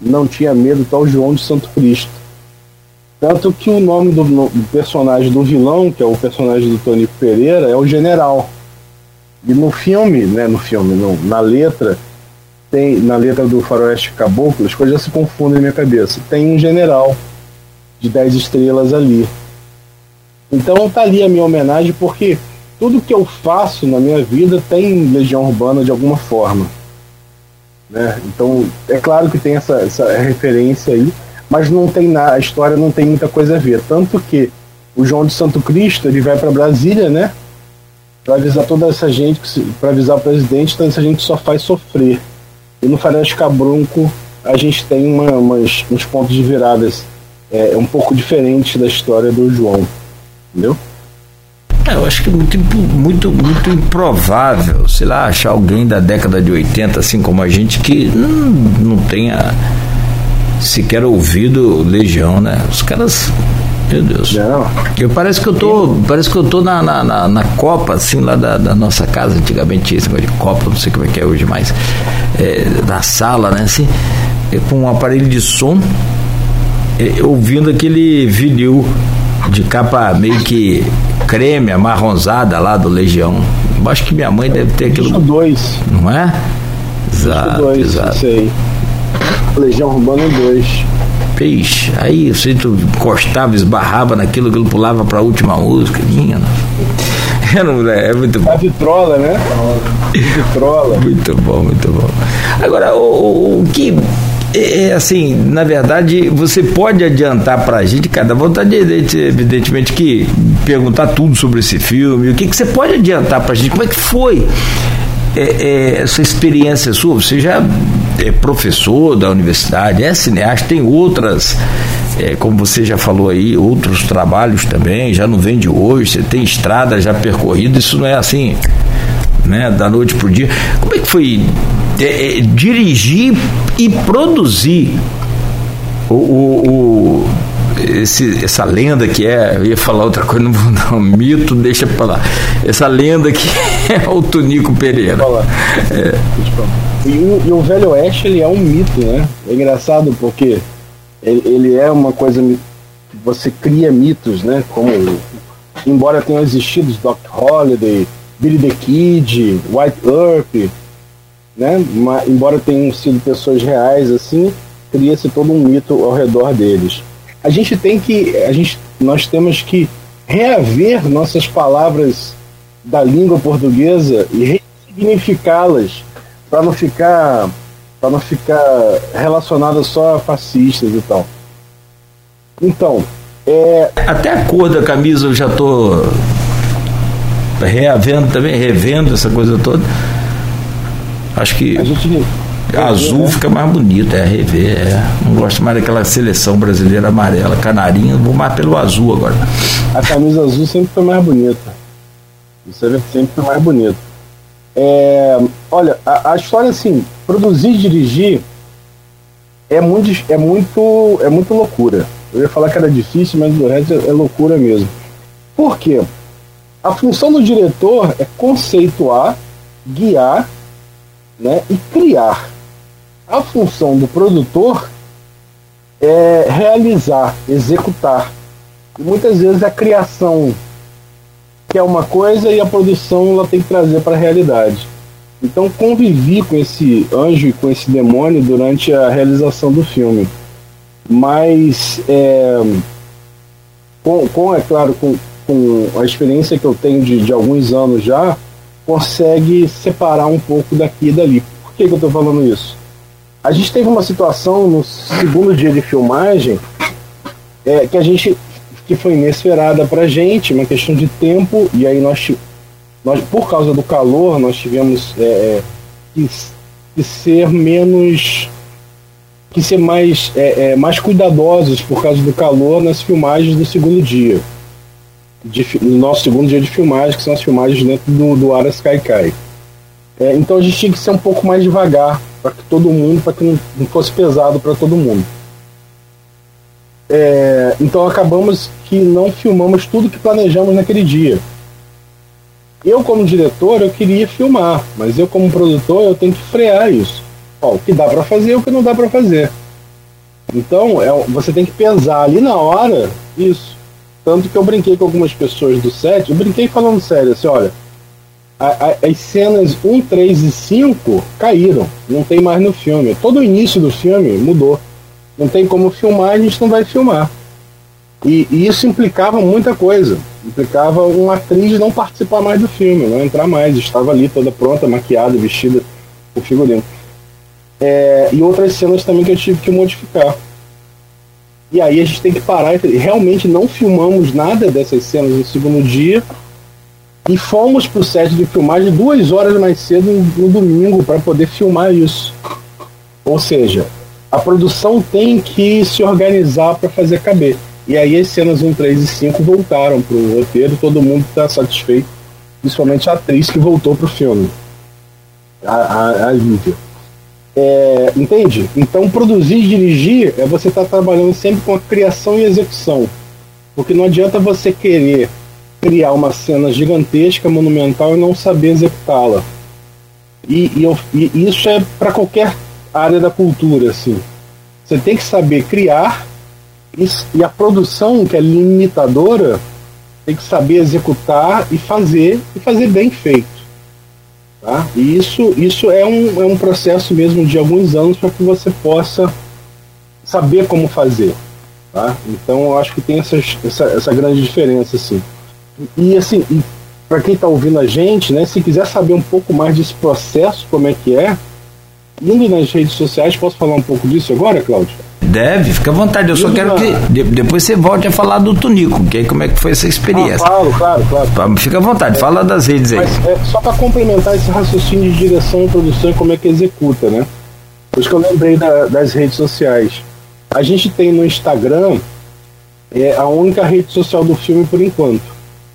não tinha medo, tal João de Santo Cristo. Tanto que o nome do, personagem do vilão, que é o personagem do Tonico Pereira, é o General. E no filme, né, no filme, na letra, tem na letra do Faroeste Caboclo, as coisas já se confundem na minha cabeça. Tem um general de 10 estrelas ali. Então tá ali a minha homenagem porque tudo que eu faço na minha vida tem Legião Urbana de alguma forma. Né? Então é claro que tem essa, essa referência aí, mas não tem nada, a história não tem muita coisa a ver. Tanto que o João de Santo Cristo ele vai para Brasília, né? Para avisar toda essa gente, para avisar o presidente, toda essa gente só faz sofrer. E no Faroeste Cabrunco a gente tem uma, umas, uns pontos de viradas é, um pouco diferentes da história do João. Entendeu? É, eu acho que é muito, muito, muito improvável, sei lá, achar alguém da década de 80, assim como a gente, que não, não tenha sequer ouvido Legião, né? Os caras. Meu Deus. Não. Eu parece que eu tô. Parece que eu tô na, na, na, na Copa, assim, lá da, da, nossa casa, antigamente esse de Copa, não sei como é que é hoje mais. É, na sala, né? Assim, com um aparelho de som, é, ouvindo aquele vinil de capa meio que creme, amarronzada lá do Legião. Acho que minha mãe deve ter aquilo. dois. Não é? Exato, dois, exato. Sei. Legião Urbana 2. Peixe. Aí você tu encostava, esbarrava naquilo, aquilo pulava pra última música. Minha, é, é muito bom. A vitrola, né? vitrola. Muito bom, muito bom. Agora, o, o que é, é, assim, na verdade, você pode adiantar para a gente, cada vontade, evidentemente, que perguntar tudo sobre esse filme. O que, que você pode adiantar para a gente? Como é que foi é, é, essa experiência sua? Você já é professor da universidade, é cineasta, tem outras, é, como você já falou aí, outros trabalhos também, já não vem de hoje, você tem estrada já percorrida, isso não é assim, né, da noite pro dia. Como é que foi é, é, dirigir e produzir o, o, o esse, essa lenda que é, eu ia falar outra coisa, não vou dar um mito, deixa pra lá. Essa lenda que é o Tonico Pereira. É. E o, e o Velho Oeste ele é um mito, né? É engraçado porque ele, ele é uma coisa você cria mitos, né? Como embora tenham existido Doc Holiday, Billy the Kid, White Earp, né? Mas, embora tenham sido pessoas reais assim, cria-se todo um mito ao redor deles. A gente tem que, a gente, nós temos que reaver nossas palavras da língua portuguesa e ressignificá-las para não ficar para não ficar relacionada só a fascistas e tal. Então, é... até a cor da camisa eu já tô reavendo também, revendo essa coisa toda. Acho que gente azul né? fica mais bonito, é rever. É. Não gosto mais daquela seleção brasileira amarela, canarinho, vou mais pelo azul agora. A camisa azul sempre foi mais bonita. Isso sempre foi mais bonito. É, olha, a, a, história assim, produzir e dirigir é muito, é muito, é muito loucura. Eu ia falar que era difícil, mas o resto é, é loucura mesmo. Por quê? A função do diretor é conceituar, guiar né, e criar. A função do produtor é realizar, executar. E muitas vezes a criação que é uma coisa e a produção ela tem que trazer para a realidade. Então convivi com esse anjo e com esse demônio durante a realização do filme. Mas é, com, com, é claro, com, com a experiência que eu tenho de, de alguns anos já, consegue separar um pouco daqui e dali. Por que, que eu estou falando isso? A gente teve uma situação no segundo dia de filmagem é, que a gente que foi inesperada para a gente, uma questão de tempo, e aí nós, nós por causa do calor, nós tivemos é, é, que, que, ser menos. que ser mais, é, é, mais cuidadosos por causa do calor nas filmagens do segundo dia. De, no nosso segundo dia de filmagem, que são as filmagens dentro do, do Aras Kaikai. É, então a gente tinha que ser um pouco mais devagar para que todo mundo, para que não, não fosse pesado para todo mundo. É, então acabamos que não filmamos tudo que planejamos naquele dia. Eu, como diretor, eu queria filmar, mas eu, como produtor, eu tenho que frear isso. Ó, o que dá para fazer e o que não dá para fazer. Então, é, você tem que pesar ali na hora isso. Tanto que eu brinquei com algumas pessoas do set, eu brinquei falando sério, assim, olha, a, a, as cenas 1, 3 e 5 caíram, não tem mais no filme. Todo o início do filme mudou não tem como filmar, a gente não vai filmar. E, e, isso implicava muita coisa. Implicava uma atriz não participar mais do filme, não entrar mais. Estava ali toda pronta, maquiada, vestida o figurino. É, e outras cenas também que eu tive que modificar. E aí a gente tem que parar e realmente não filmamos nada dessas cenas no segundo dia. E fomos para o set de filmagem duas horas mais cedo no domingo para poder filmar isso. Ou seja, a produção tem que se organizar para fazer caber. E aí as cenas 1, 3 e 5 voltaram para o roteiro, todo mundo está satisfeito, principalmente a atriz que voltou para o filme, a, a, a Lívia. É, entende? Então produzir e dirigir é você estar tá trabalhando sempre com a criação e execução. Porque não adianta você querer criar uma cena gigantesca, monumental e não saber executá-la. E, e, e, isso é para qualquer área da cultura, assim. Você tem que saber criar e a produção, que é limitadora, tem que saber executar e fazer, e fazer bem feito. Tá? E isso, isso é, um, é um processo mesmo de alguns anos para que você possa saber como fazer. Tá? Então eu acho que tem essas, essa, essa grande diferença. Assim. E assim, para quem está ouvindo a gente, né, se quiser saber um pouco mais desse processo, como é que é, indo nas redes sociais, posso falar um pouco disso agora, Cláudio? Deve, fica à vontade. Eu só quero que de, depois você volte a falar do Tunico, que aí como é que foi essa experiência. Ah, claro, claro, claro. Fica à vontade, é, fala das redes aí. É, só para complementar esse raciocínio de direção e produção e como é que executa, né? Por isso que eu lembrei da, das redes sociais. A gente tem no Instagram é a única rede social do filme por enquanto.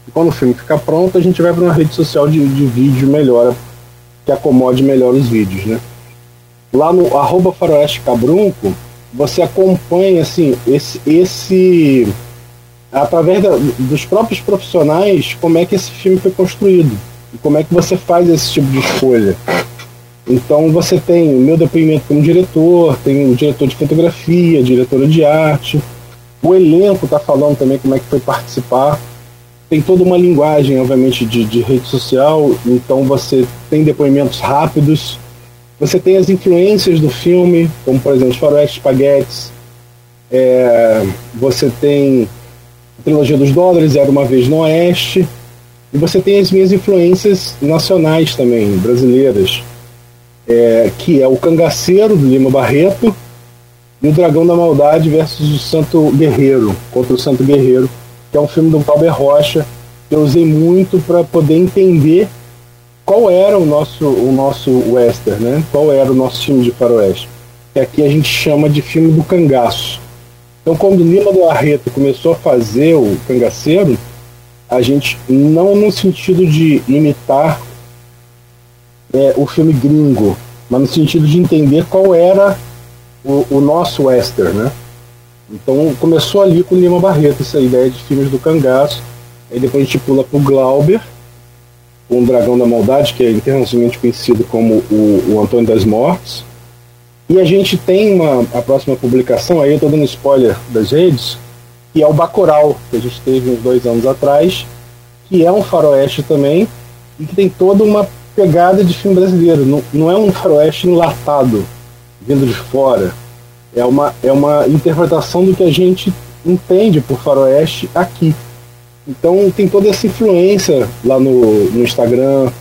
E quando o filme ficar pronto, a gente vai para uma rede social de, de vídeo melhor, que acomode melhor os vídeos, né? Lá no arroba faroeste cabrunco, você acompanha assim, esse, esse através da, dos próprios profissionais, como é que esse filme foi construído e como é que você faz esse tipo de escolha. Então você tem o meu depoimento como diretor, tem o diretor de fotografia, diretora de arte, o elenco está falando também como é que foi participar. Tem toda uma linguagem, obviamente, de, de rede social, então você tem depoimentos rápidos, você tem as influências do filme, como por exemplo Faroeste Spaghettis, é, você tem a trilogia dos dólares, Era Uma Vez no Oeste, e você tem as minhas influências nacionais também, brasileiras, é, que é o Cangaceiro, do Lima Barreto, e o Dragão da Maldade versus o Santo Guerreiro, contra o Santo Guerreiro, que é um filme do Valber Rocha, que eu usei muito para poder entender qual era o nosso, o nosso western, né? Qual era o nosso filme de faroeste. Que aqui a gente chama de filme do cangaço. Então, quando Lima do Arreto começou a fazer o cangaceiro, a gente, não no sentido de imitar é, o filme gringo, mas no sentido de entender qual era o, o nosso western, né? Então, começou ali com Lima Barreto, essa ideia de filmes do cangaço. Aí depois a gente pula pro Glauber, o Dragão da Maldade, que é internacionalmente conhecido como o, o Antônio das Mortes. E a gente tem uma, a próxima publicação, aí eu estou dando spoiler das redes, que é o Bacurau, que a gente teve uns dois anos atrás, que é um faroeste também, e que tem toda uma pegada de filme brasileiro. Não, não é um faroeste enlatado, vindo de fora. É uma, é uma interpretação do que a gente entende por faroeste aqui. Então tem toda essa influência lá no, no Instagram,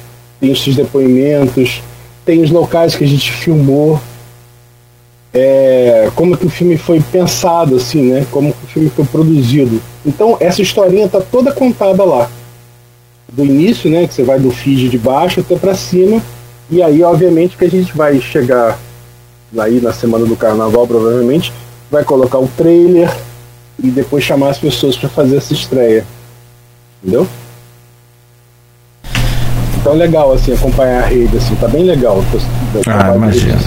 tem esses depoimentos, tem os locais que a gente filmou, é, como que o filme foi pensado, assim, né? Como que o filme foi produzido. Então essa historinha tá toda contada lá. Do início, né? Que você vai do feed de baixo até para cima. E aí, obviamente, que a gente vai chegar aí na semana do carnaval, provavelmente, vai colocar o trailer e depois chamar as pessoas para fazer essa estreia. Entendeu? Então é legal assim acompanhar a rede, assim, tá bem legal. Ah, imagina.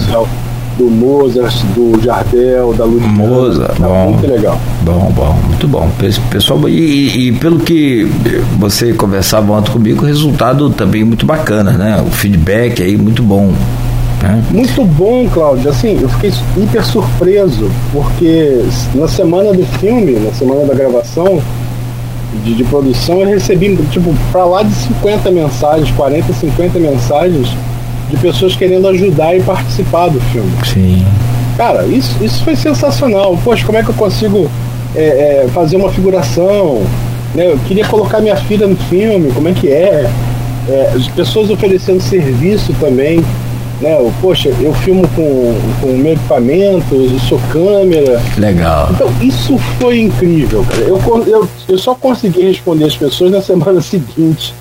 Do Mozart, do Jardel, da Ludmilla. Mozart, tá bom. Muito legal. Bom, bom, muito bom. Pessoal, e, e, pelo que você conversava ontem comigo, o resultado também muito bacana, né? O feedback aí muito bom. Né? Muito bom, Cláudio. Assim, eu fiquei hiper surpreso, porque na semana do filme, na semana da gravação, de, de produção, eu recebi, tipo, pra lá de 50 mensagens, 40, 50 mensagens de pessoas querendo ajudar e participar do filme. Sim. Cara, isso, isso foi sensacional. Poxa, como é que eu consigo é, é, fazer uma figuração? Né? Eu queria colocar minha filha no filme, como é que é? é as pessoas oferecendo serviço também né? Eu, poxa, eu filmo com, com meu equipamento, eu sou câmera. Legal. Então, isso foi incrível, cara. Eu, eu, eu só consegui responder as pessoas na semana seguinte.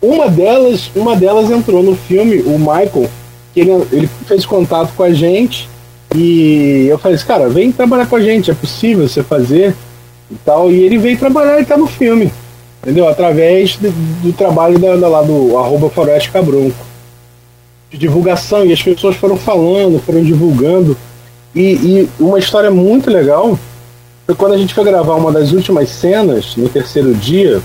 Uma delas, uma delas entrou no filme, o Michael, que ele, ele fez contato com a gente e eu falei assim, cara, vem trabalhar com a gente, é possível você fazer e tal. E ele veio trabalhar e tá no filme. Entendeu? Através do, do trabalho da, da, lá do arroba Floresta Cabronco de divulgação e as pessoas foram falando, foram divulgando. E, e, uma história muito legal foi quando a gente foi gravar uma das últimas cenas, no terceiro dia.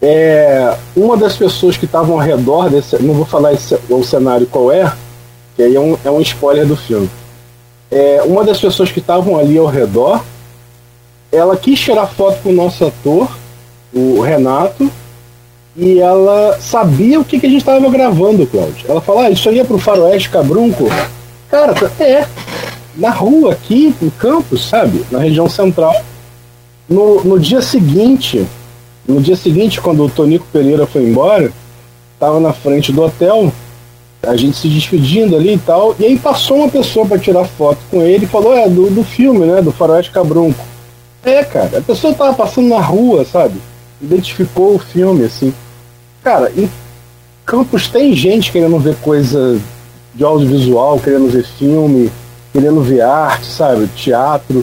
É, uma das pessoas que estavam ao redor desse, não vou falar esse, o cenário qual é, que aí é um, é um spoiler do filme. É, uma das pessoas que estavam ali ao redor, ela quis tirar foto com o nosso ator, o Renato, e ela sabia o que, que a gente estava gravando, Cláudio. Ela falou, ah, isso aí é pro Faroeste Cabrunco? Cara, é. Na rua aqui, em Campos, sabe? Na região central. No, no dia seguinte, no dia seguinte, quando o Tonico Pereira foi embora, tava na frente do hotel, a gente se despedindo ali e tal, e aí passou uma pessoa para tirar foto com ele e falou, é, do, do filme, né? Do Faroeste Cabrunco. É, cara, a pessoa tava passando na rua, sabe? Identificou o filme, assim. Cara, em Campos tem gente querendo ver coisa de audiovisual, querendo ver filme, querendo ver arte, sabe? Teatro,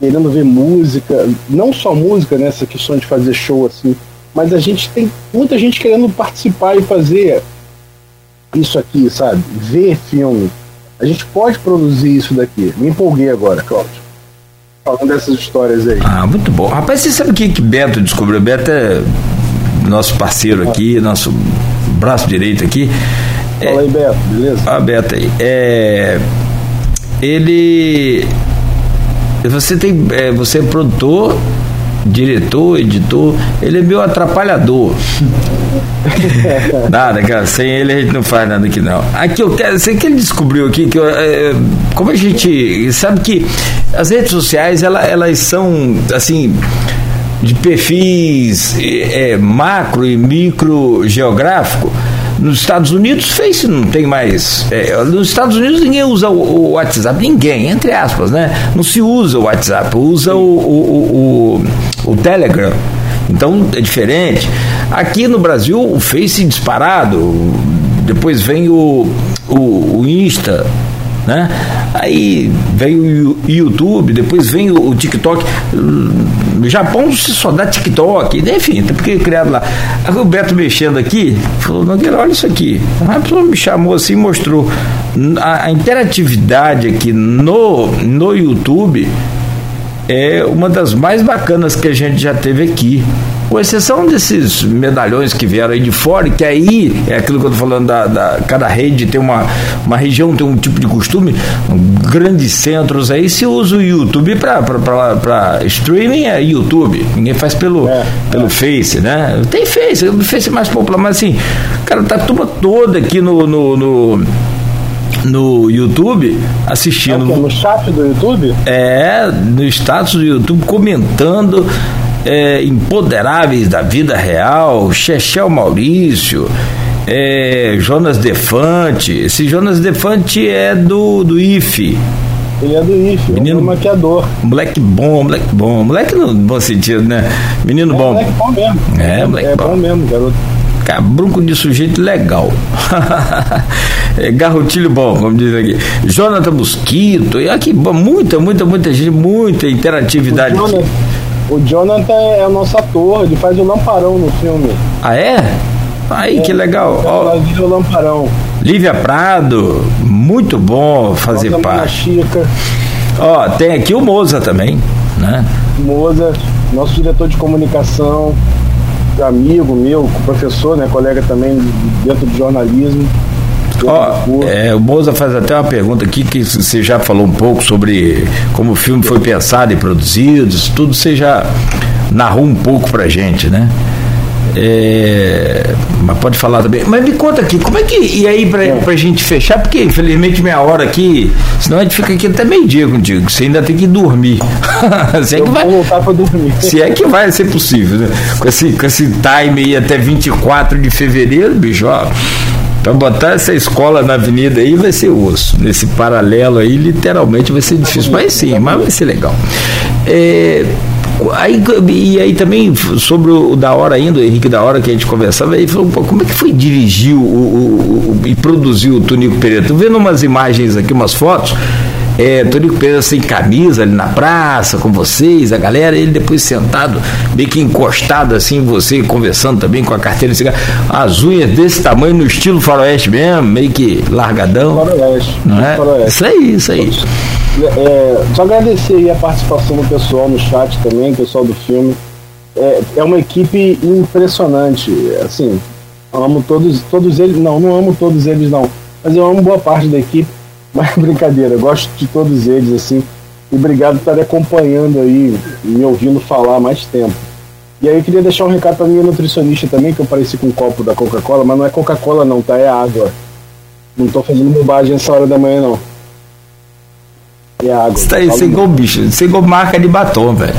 querendo ver música. Não só música, nessa né? questão de fazer show assim. Mas a gente tem muita gente querendo participar e fazer isso aqui, sabe? Ver filme. A gente pode produzir isso daqui. Me empolguei agora, Cláudio. Falando dessas histórias aí. Ah, muito bom. Rapaz, você sabe o que, que Beto descobriu? Beto é nosso parceiro aqui, nosso braço direito aqui, Fala aí, Beto, beleza? Ah, Beto aí. É, ele. Você tem. É, você é produtor, diretor, editor, ele é meio atrapalhador. nada, cara, sem ele a gente não faz nada aqui não. Aqui eu quero, sei que ele descobriu aqui que eu, é, como a gente sabe que as redes sociais ela, elas são assim de perfis é, macro e micro geográfico. Nos Estados Unidos, Face não tem mais. É, nos Estados Unidos ninguém usa o, o, WhatsApp, ninguém, entre aspas, né? Não se usa o WhatsApp, usa o, o, o, o Telegram. Então é diferente. Aqui no Brasil, o Face disparado, depois vem o, o, o Insta, né? Aí vem o YouTube, depois vem o, TikTok. No Japão se só dá TikTok, enfim, porque criado lá. Aí o Beto mexendo aqui, falou, Nogueira, olha isso aqui. A pessoa me chamou assim mostrou a, a interatividade aqui no, no YouTube é uma das mais bacanas que a gente já teve aqui. Com exceção desses medalhões que vieram aí de fora, que aí é aquilo que eu estou falando da, da, cada rede tem uma, uma região tem um tipo de costume, grandes centros aí se usa o YouTube para streaming é YouTube, ninguém faz pelo, é, pelo é. Face, né? Tem Face, o Face é mais popular, mas assim, cara, tá a turma toda aqui no, no, no no YouTube assistindo. É no chat do YouTube? É, no status do YouTube comentando é, Empoderáveis da Vida Real, Chechel Maurício, é, Jonas Defante. Esse Jonas Defante é do, do IFE. Ele é do IFE, Menino, é um maquiador. Moleque bom, moleque bom. Moleque no bom sentido, né? Menino é, bom. Moleque bom mesmo. É, moleque é bom. bom mesmo, garoto. Cabrunco de sujeito legal. é, garrotilho bom, como diz aqui. Jonathan Mosquito, e aqui, muita, muita, muita gente, muita interatividade. O Jonathan, o Jonathan é o nosso ator, ele faz o lamparão no filme. Ah, é? Aí, é, que legal. Ó, o lamparão. Lívia Prado, muito bom fazer Nossa parte. Chica. Ó, tem aqui o Moza também, né? Moza, nosso diretor de comunicação amigo meu, professor, né, colega também dentro de jornalismo. Oh, é, o Moza faz até uma pergunta aqui que você já falou um pouco sobre como o filme foi pensado e produzido, tudo você já narrou um pouco pra gente, né? É, mas pode falar também. Mas me conta aqui, como é que. E aí, pra, é. pra gente fechar, porque infelizmente minha hora aqui, senão a gente fica aqui até meio-dia contigo. Você ainda tem que dormir. se é que vai, voltar pra dormir. Se é que vai ser possível, né? Com esse, com esse time aí até 24 de fevereiro, bicho, ó. Pra botar essa escola na avenida aí vai ser osso. Nesse paralelo aí, literalmente vai ser difícil. Mas sim, mas vai ser legal. É, Aí, e aí também, sobre o da hora ainda, o Henrique da hora que a gente conversava, aí falou, como é que foi dirigir o, o, o, e produzir o Tonico Pereira? Tô vendo umas imagens aqui, umas fotos, é, Tonico Pereira sem camisa ali na praça, com vocês, a galera, ele depois sentado, meio que encostado assim, você conversando também com a carteira de cigarro, as unhas desse tamanho no estilo faroeste mesmo, meio que largadão. Faroeste. Não é? Faroeste. Isso aí, isso aí. É, só agradecer aí a participação do pessoal no chat também, pessoal do filme. É, é uma equipe impressionante. Assim, amo todos, todos eles. Não, não amo todos eles, não. Mas eu amo boa parte da equipe. Mas brincadeira, gosto de todos eles, assim. E obrigado por estar acompanhando aí, me ouvindo falar mais tempo. E aí eu queria deixar um recado para minha nutricionista também, que eu pareci com um copo da Coca-Cola, mas não é Coca-Cola não, tá? É água. Não tô fazendo bobagem essa hora da manhã, não. É água. Você tá aí, você igual bicho, você igual marca de batom, velho.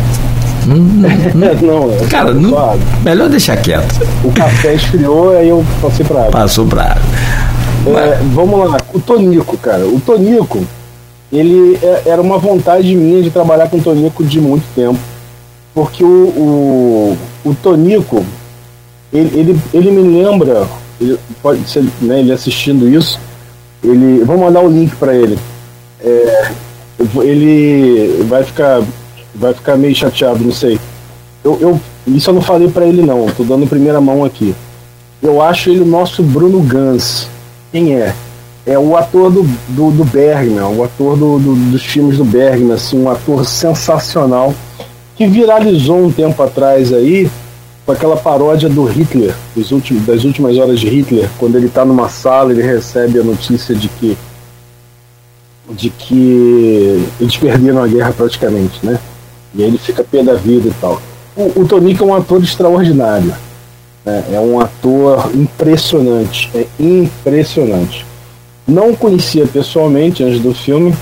Hum, não, é cara, não, melhor deixar quieto. O café esfriou, aí eu passei pra água. Passou pra água. É, vamos lá, o Tonico, cara. O Tonico, ele é, era uma vontade minha de trabalhar com o Tonico de muito tempo. Porque o, o, o Tonico, ele, ele, ele me lembra, ele, pode ser, né, ele assistindo isso, ele. Vou mandar o link para ele. É, ele vai ficar vai ficar meio chateado, não sei. Eu, eu isso eu não falei para ele não, tô dando primeira mão aqui. Eu acho ele o nosso Bruno Gans. Quem é? É o ator do, do, do Bergman, o ator do, do, dos filmes do Bergman, assim, um ator sensacional que viralizou um tempo atrás aí Foi aquela paródia do Hitler, últimos, das últimas horas de Hitler, quando ele está numa sala, ele recebe a notícia de que de que eles perderam a guerra praticamente, né? E aí ele fica pé da vida e tal. O, o Tonico é um ator extraordinário. Né? É um ator impressionante. É impressionante. Não conhecia pessoalmente antes do filme,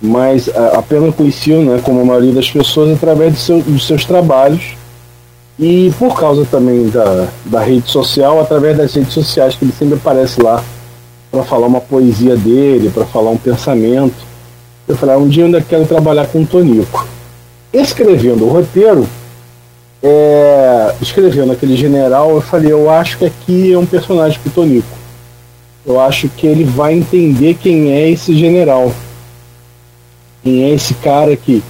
mas a, apenas conhecia, né, como a maioria das pessoas, através seu, dos seus trabalhos e por causa também da, da rede social, através das redes sociais, que ele sempre aparece lá para falar uma poesia dele, para falar um pensamento. Eu falei, ah, um dia eu ainda quero trabalhar com o Tonico. Escrevendo o roteiro, é, escrevendo aquele general, eu falei, eu acho que aqui é um personagem para o Tonico. Eu acho que ele vai entender quem é esse general. Quem é esse cara que,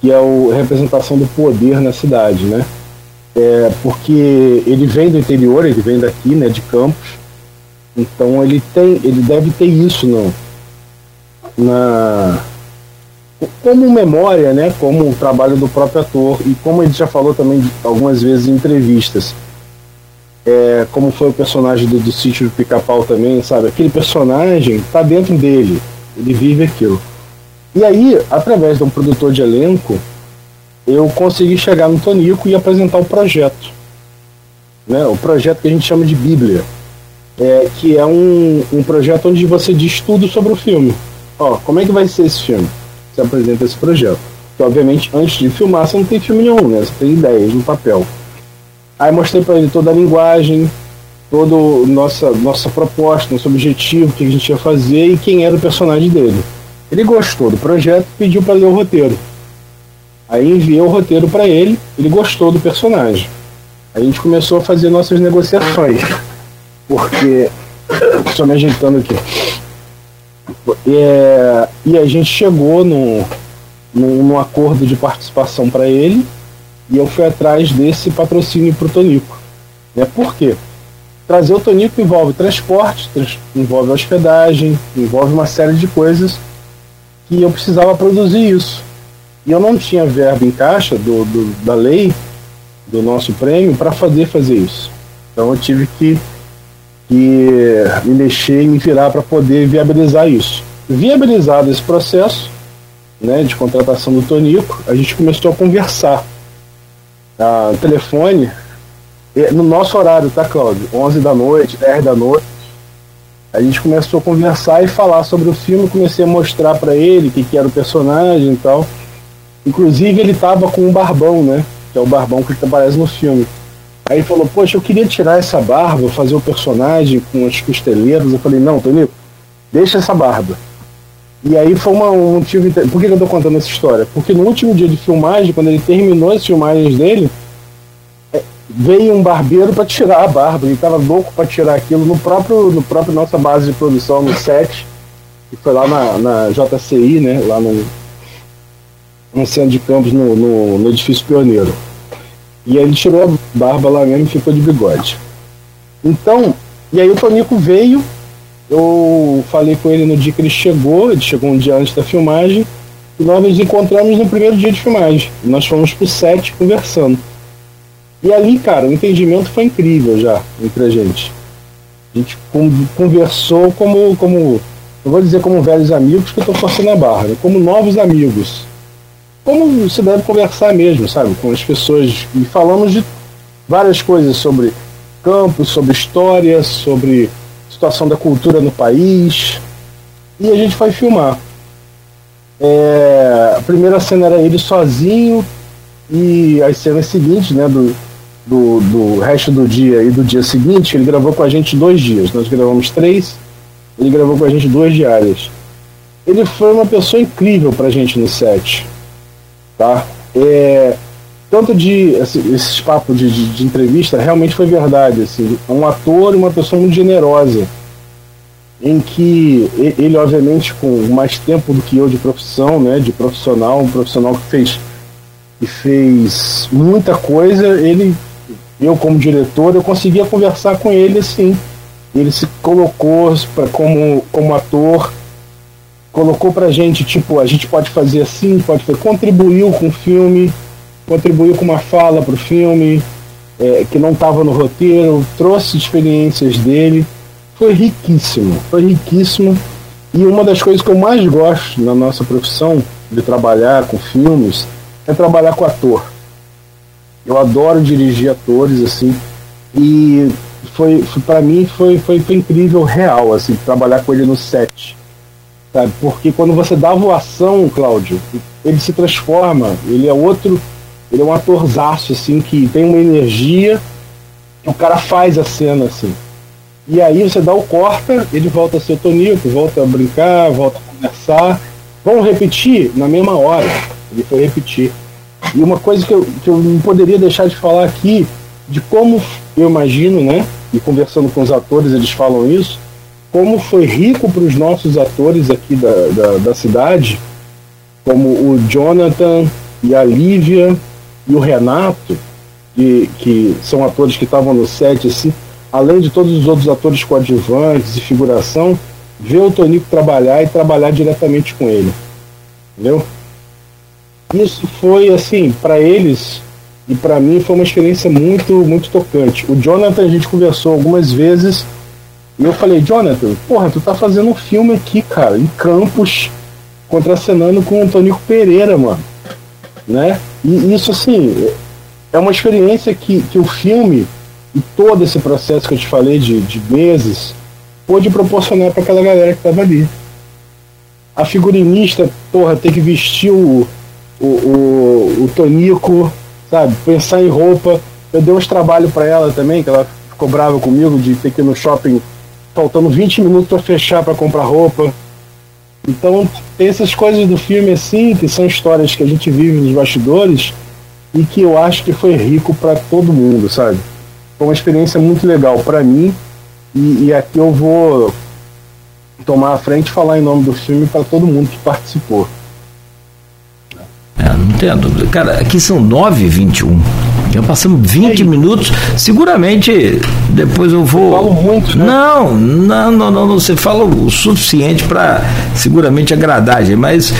que é a representação do poder na cidade, né? É, porque ele vem do interior, ele vem daqui, né, de Campos. Então ele tem, ele deve ter isso no, na como memória, né, como o trabalho do próprio ator e como ele já falou também algumas vezes em entrevistas. É, como foi o personagem do, do sítio do Pica-Pau também, sabe? Aquele personagem tá dentro dele, ele vive aquilo. E aí, através de um produtor de elenco, eu consegui chegar no Tonico e apresentar o projeto. Né? O projeto que a gente chama de Bíblia. É, que é um, um projeto onde você diz tudo sobre o filme. Ó, como é que vai ser esse filme? Você apresenta esse projeto. Que obviamente antes de filmar você não tem filme nenhum, né? Você tem ideias no papel. Aí mostrei para ele toda a linguagem, toda nossa nossa proposta, nosso objetivo, o que a gente ia fazer e quem era o personagem dele. Ele gostou do projeto, pediu para ler o roteiro. Aí enviei o roteiro para ele, ele gostou do personagem. Aí a gente começou a fazer nossas negociações. Porque. Estou me ajeitando aqui. É, e a gente chegou no, no acordo de participação para ele e eu fui atrás desse patrocínio para o Tonico. Né? Por quê? Trazer o Tonico envolve transporte, trans, envolve hospedagem, envolve uma série de coisas que eu precisava produzir isso. E eu não tinha verba em caixa do, do da lei, do nosso prêmio, para fazer fazer isso. Então eu tive que, que me mexer e me virar para poder viabilizar isso. Viabilizado esse processo né, de contratação do Tonico, a gente começou a conversar. A telefone, no nosso horário, tá, Cláudio? 11 da noite, 10 da noite. A gente começou a conversar e falar sobre o filme, comecei a mostrar para ele o que, que era o personagem e tal. Inclusive ele tava com um barbão, né? Que é o barbão que aparece no filme. Aí falou, poxa, eu queria tirar essa barba, fazer o personagem com as costeleiras. Eu falei, não, Tonico, deixa essa barba. E aí foi uma, um motivo. Por que eu tô contando essa história? Porque no último dia de filmagem, quando ele terminou as filmagens dele, é, veio um barbeiro para tirar a barba. Ele tava louco para tirar aquilo no próprio, no próprio nossa base de produção, no set, que foi lá na, na JCI, né? Lá no, no centro de campos, no, no, no edifício pioneiro. E aí ele tirou a barba lá mesmo e ficou de bigode. Então, e aí o Tonico veio, eu falei com ele no dia que ele chegou, ele chegou um dia antes da filmagem, e nós nos encontramos no primeiro dia de filmagem. Nós fomos pro set conversando. E ali, cara, o entendimento foi incrível já entre a gente. A gente conversou como, como não vou dizer como velhos amigos que eu tô forçando a barra, né? como novos amigos como se deve conversar mesmo, sabe, com as pessoas. E falamos de várias coisas sobre campos, sobre história, sobre situação da cultura no país. E a gente foi filmar. É, a primeira cena era ele sozinho e as cenas seguintes, né, do, do, do resto do dia e do dia seguinte, ele gravou com a gente dois dias. Nós gravamos três, ele gravou com a gente duas diárias. Ele foi uma pessoa incrível pra gente no set tá? É, tanto de assim, esses papos de, de, de, entrevista realmente foi verdade assim. Um ator e uma pessoa muito generosa em que ele obviamente com mais tempo do que eu de profissão né de profissional um profissional que fez que fez muita coisa ele eu como diretor eu conseguia conversar com ele assim. Ele se colocou pra, como como ator colocou pra gente, tipo, a gente pode fazer assim, pode fazer, contribuiu com o filme, contribuiu com uma fala pro filme, é, que não estava no roteiro, trouxe experiências dele. Foi riquíssimo, foi riquíssimo. E uma das coisas que eu mais gosto na nossa profissão de trabalhar com filmes é trabalhar com ator. Eu adoro dirigir atores assim e foi, foi para mim foi, foi, foi incrível real assim trabalhar com ele no set sabe porque quando você dá voação Cláudio ele se transforma ele é outro ele é um atorzaço assim que tem uma energia que o cara faz a cena assim. E aí você dá o corta ele volta a ser tonico volta a brincar volta a conversar. Vamos repetir na mesma hora. Ele foi repetir. E uma coisa que eu, que eu não poderia deixar de falar aqui, de como eu imagino, né? E conversando com os atores, eles falam isso, como foi rico para os nossos atores aqui da, da, da, cidade, como o Jonathan e a Lívia e o Renato, que, que são atores que estavam no set, assim, além de todos os outros atores coadjuvantes e figuração, ver o Tonico trabalhar e trabalhar diretamente com ele. Entendeu? isso foi assim para eles e para mim foi uma experiência muito muito tocante. O Jonathan a gente conversou algumas vezes e eu falei, Jonathan, porra, tu tá fazendo um filme aqui, cara, em Campos, contracenando com o Tonico Pereira, mano, né? E isso assim é uma experiência que, que o filme e todo esse processo que eu te falei de, de meses pôde proporcionar para aquela galera que tava ali. A figurinista, porra, ter que vestir o, o, o, o Tonico, sabe? Pensar em roupa. Eu dei uns trabalhos para ela também, que ela ficou brava comigo de ter que ir no shopping faltando 20 minutos para fechar para comprar roupa. Então, tem essas coisas do filme assim, que são histórias que a gente vive nos bastidores e que eu acho que foi rico para todo mundo, sabe? Foi uma experiência muito legal para mim e, e, aqui eu vou tomar a frente e falar em nome do filme para todo mundo que participou. É, não entendo. Cara, aqui são 9h21. Já passamos 20 minutos. Seguramente depois eu vou. Eu falo muito, né? Não, não, não, não, Você fala o suficiente para seguramente agradar, gente. Mas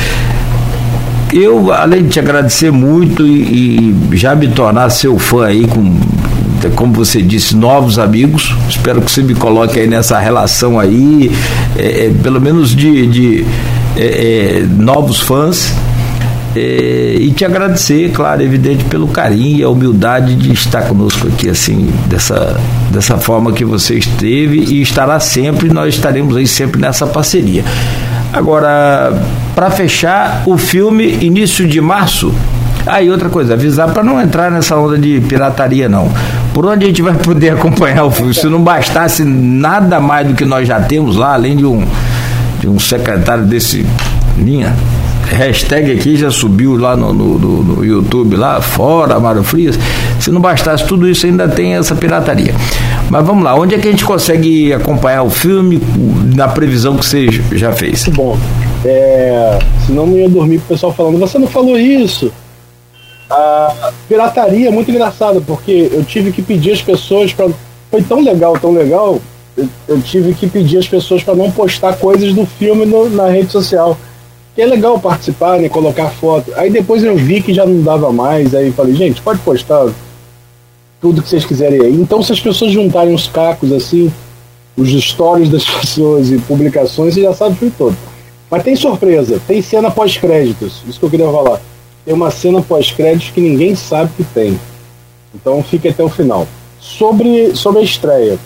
eu, além de te agradecer muito e, e já me tornar seu fã aí com como você disse, novos amigos. Espero que você me coloque aí nessa relação aí, é, é, pelo menos de, de é, é novos fãs. É, e te agradecer, claro, evidente, pelo carinho e a humildade de estar conosco aqui, assim, dessa, dessa forma que você esteve e estará sempre, nós estaremos aí sempre nessa parceria. Agora, para fechar, o filme início de março. Aí ah, outra coisa, avisar para não entrar nessa onda de pirataria não. Por onde a gente vai poder acompanhar o filme? Se não bastasse nada mais do que nós já temos lá, além de um de um secretário desse linha, hashtag aqui já subiu lá no, no, no, YouTube, lá fora, Mário Frias. Se não bastasse tudo isso, ainda tem essa pirataria. Mas vamos lá, onde é que a gente consegue acompanhar o filme na previsão que você já fez? Muito bom. É, senão não ia dormir com o pessoal falando, você não falou isso. A pirataria é muito engraçada, porque eu tive que pedir as pessoas para. Foi tão legal, tão legal, eu, eu tive que pedir as pessoas para não postar coisas do filme no, na rede social que é legal participar, né? Colocar foto. Aí depois eu vi que já não dava mais, aí falei, gente, pode postar tudo que vocês quiserem aí. Então se as pessoas juntarem os cacos assim, os stories das pessoas e publicações, você já sabe o filme todo. Mas tem surpresa, tem cena pós-créditos, isso que eu queria falar. Tem uma cena pós-créditos que ninguém sabe que tem. Então fique até o final. Sobre, sobre a estreia,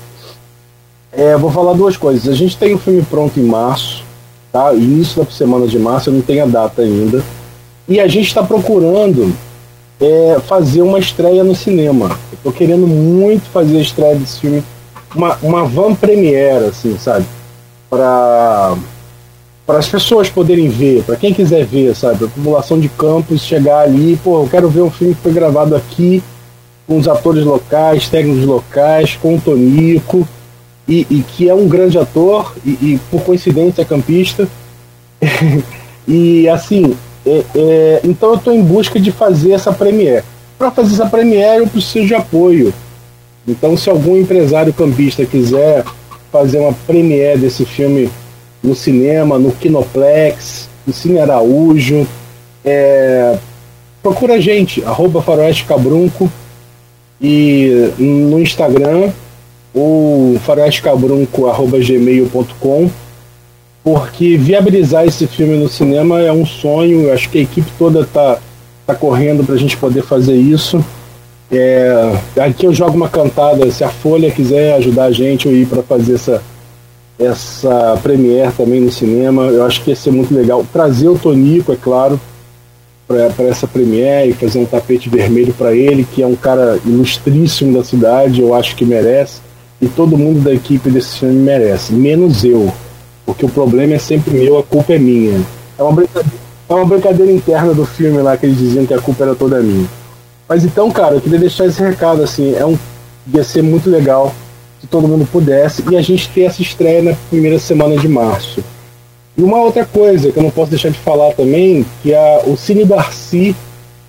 é, vou falar duas coisas. A gente tem o filme pronto em março, tá? Início da semana de março, eu não tenho a data ainda. E a gente está procurando é, fazer uma estreia no cinema. Eu tô querendo muito fazer a estreia desse filme, uma, uma van premiere, assim, sabe? Para para as pessoas poderem ver, para quem quiser ver, sabe? A população de campos chegar ali, pô, eu quero ver um filme que foi gravado aqui, com os atores locais, técnicos locais, com o Tonico e, e que é um grande ator e, e por coincidência é campista. e assim, é, é, então eu estou em busca de fazer essa premiere. Para fazer essa premiere eu preciso de apoio. Então se algum empresário campista quiser fazer uma premiere desse filme no cinema, no Kinoplex, no Cine Araújo, é, procura a gente, arroba Faroeste Cabrunco, E no Instagram, o faroestcabrunco.gmail.com porque viabilizar esse filme no cinema é um sonho. Acho que a equipe toda está tá correndo para a gente poder fazer isso. É, aqui eu jogo uma cantada. Se a Folha quiser ajudar a gente, ir para fazer essa essa premiere também no cinema. Eu acho que ia ser muito legal. Trazer o Tonico, é claro, para essa premiere e fazer um tapete vermelho para ele, que é um cara ilustríssimo da cidade, eu acho que merece. E todo mundo da equipe desse filme merece, menos eu. Porque o problema é sempre meu, a culpa é minha. É uma brincadeira, é uma brincadeira interna do filme lá que eles diziam que a culpa era toda minha. Mas então, cara, eu queria deixar esse recado assim, é um ia ser muito legal se todo mundo pudesse e a gente ter essa estreia na primeira semana de março. E uma outra coisa que eu não posso deixar de falar também, que a, o Cine Darcy,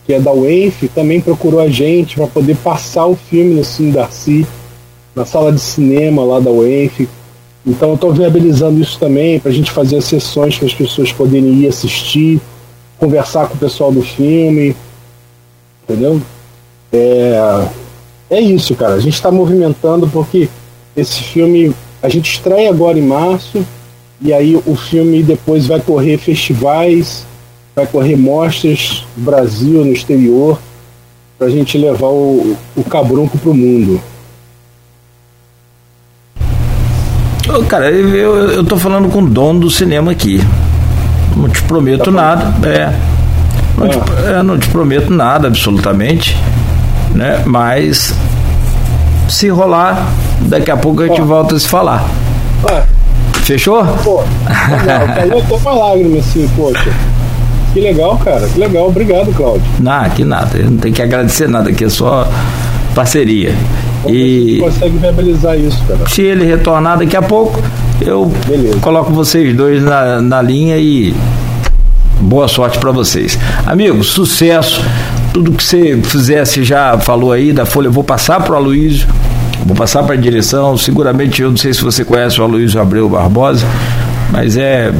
que é da UENF, também procurou a gente para poder passar o filme no Cine Darcy, na sala de cinema lá da UENF. Então eu estou viabilizando isso também para a gente fazer sessões para as pessoas poderem ir assistir, conversar com o pessoal do filme, entendeu? É, é isso, cara. A gente está movimentando porque esse filme a gente estreia agora em março e aí o filme depois vai correr festivais, vai correr mostras no Brasil, no exterior, para a gente levar o, o cabrunco para o mundo. Cara, eu, eu tô falando com o dono do cinema aqui. Não te prometo tá nada. É. Não, te, ah. é, não te prometo nada, absolutamente. Né? Mas se rolar, daqui a pouco a gente volta a se falar. Fechou? Pô, eu tô com uma lágrima assim, poxa. Que legal, cara. Que legal. Obrigado, Cláudio. Não, que nada. Não tem que agradecer nada, aqui é só parceria. E consegue viabilizar isso, cara. Se ele retornar daqui a pouco, eu Beleza. coloco vocês dois na, na linha e boa sorte para vocês. Amigos, sucesso. Tudo que você fizesse já falou aí da Folha, eu vou passar para o Aloysio Vou passar para a direção. Seguramente, eu não sei se você conhece o Aloysio Abreu Barbosa, mas é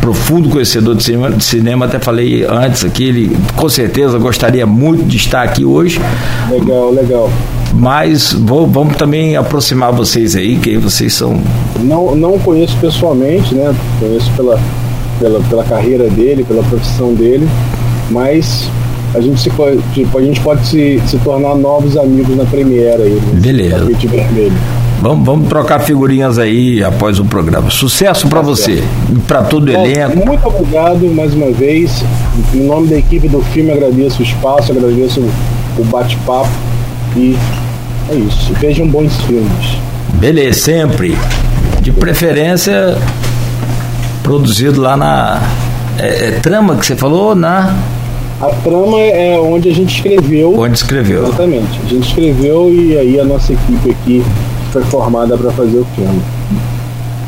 profundo conhecedor de cinema, de cinema, até falei antes aqui, ele com certeza gostaria muito de estar aqui hoje. Legal, legal. Mas vou, vamos também aproximar vocês aí, que vocês são. Não, não conheço pessoalmente, né? Conheço pela, pela, pela carreira dele, pela profissão dele, mas a gente, se, tipo, a gente pode se, se tornar novos amigos na Premiere aí. Né? Beleza. Vamos, vamos trocar figurinhas aí após o programa. Sucesso para tá você e para todo o elenco. Muito obrigado mais uma vez. Em nome da equipe do filme, agradeço o espaço, agradeço o bate-papo e é isso. Vejam bons filmes. Beleza, sempre. De preferência, produzido lá na. É, é, trama que você falou? Na. A trama é onde a gente escreveu. Onde escreveu. Exatamente. A gente escreveu e aí a nossa equipe aqui foi formada para fazer o filme.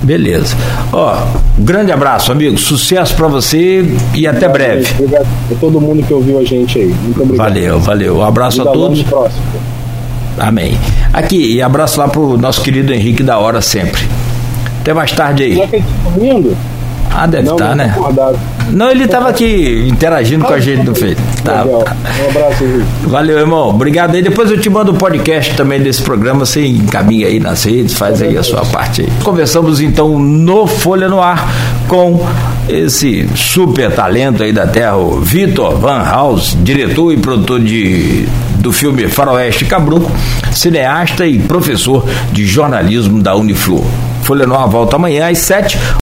Beleza. Ó, grande abraço, amigo. Sucesso para você e até obrigado, breve. Obrigado a todo mundo que ouviu a gente aí. Muito obrigado. Valeu, valeu. Um abraço a todos. Próximo. Amém. Aqui, e abraço lá pro nosso querido Henrique da Hora sempre. Até mais tarde aí. Será que ele tá dormindo? Ah, deve estar, tá, né? Não, ele estava aqui interagindo com a gente no feito. Tá. Um abraço, Henrique. Valeu, irmão. Obrigado aí. Depois eu te mando o podcast também desse programa. Você encaminha aí nas redes, faz aí a sua parte aí. Conversamos então no Folha no Ar com esse super talento aí da terra, o Vitor Van House, diretor e produtor de, do filme Faroeste Cabruco, cineasta e professor de jornalismo da Uniflor. Folha no Ar volta amanhã às 7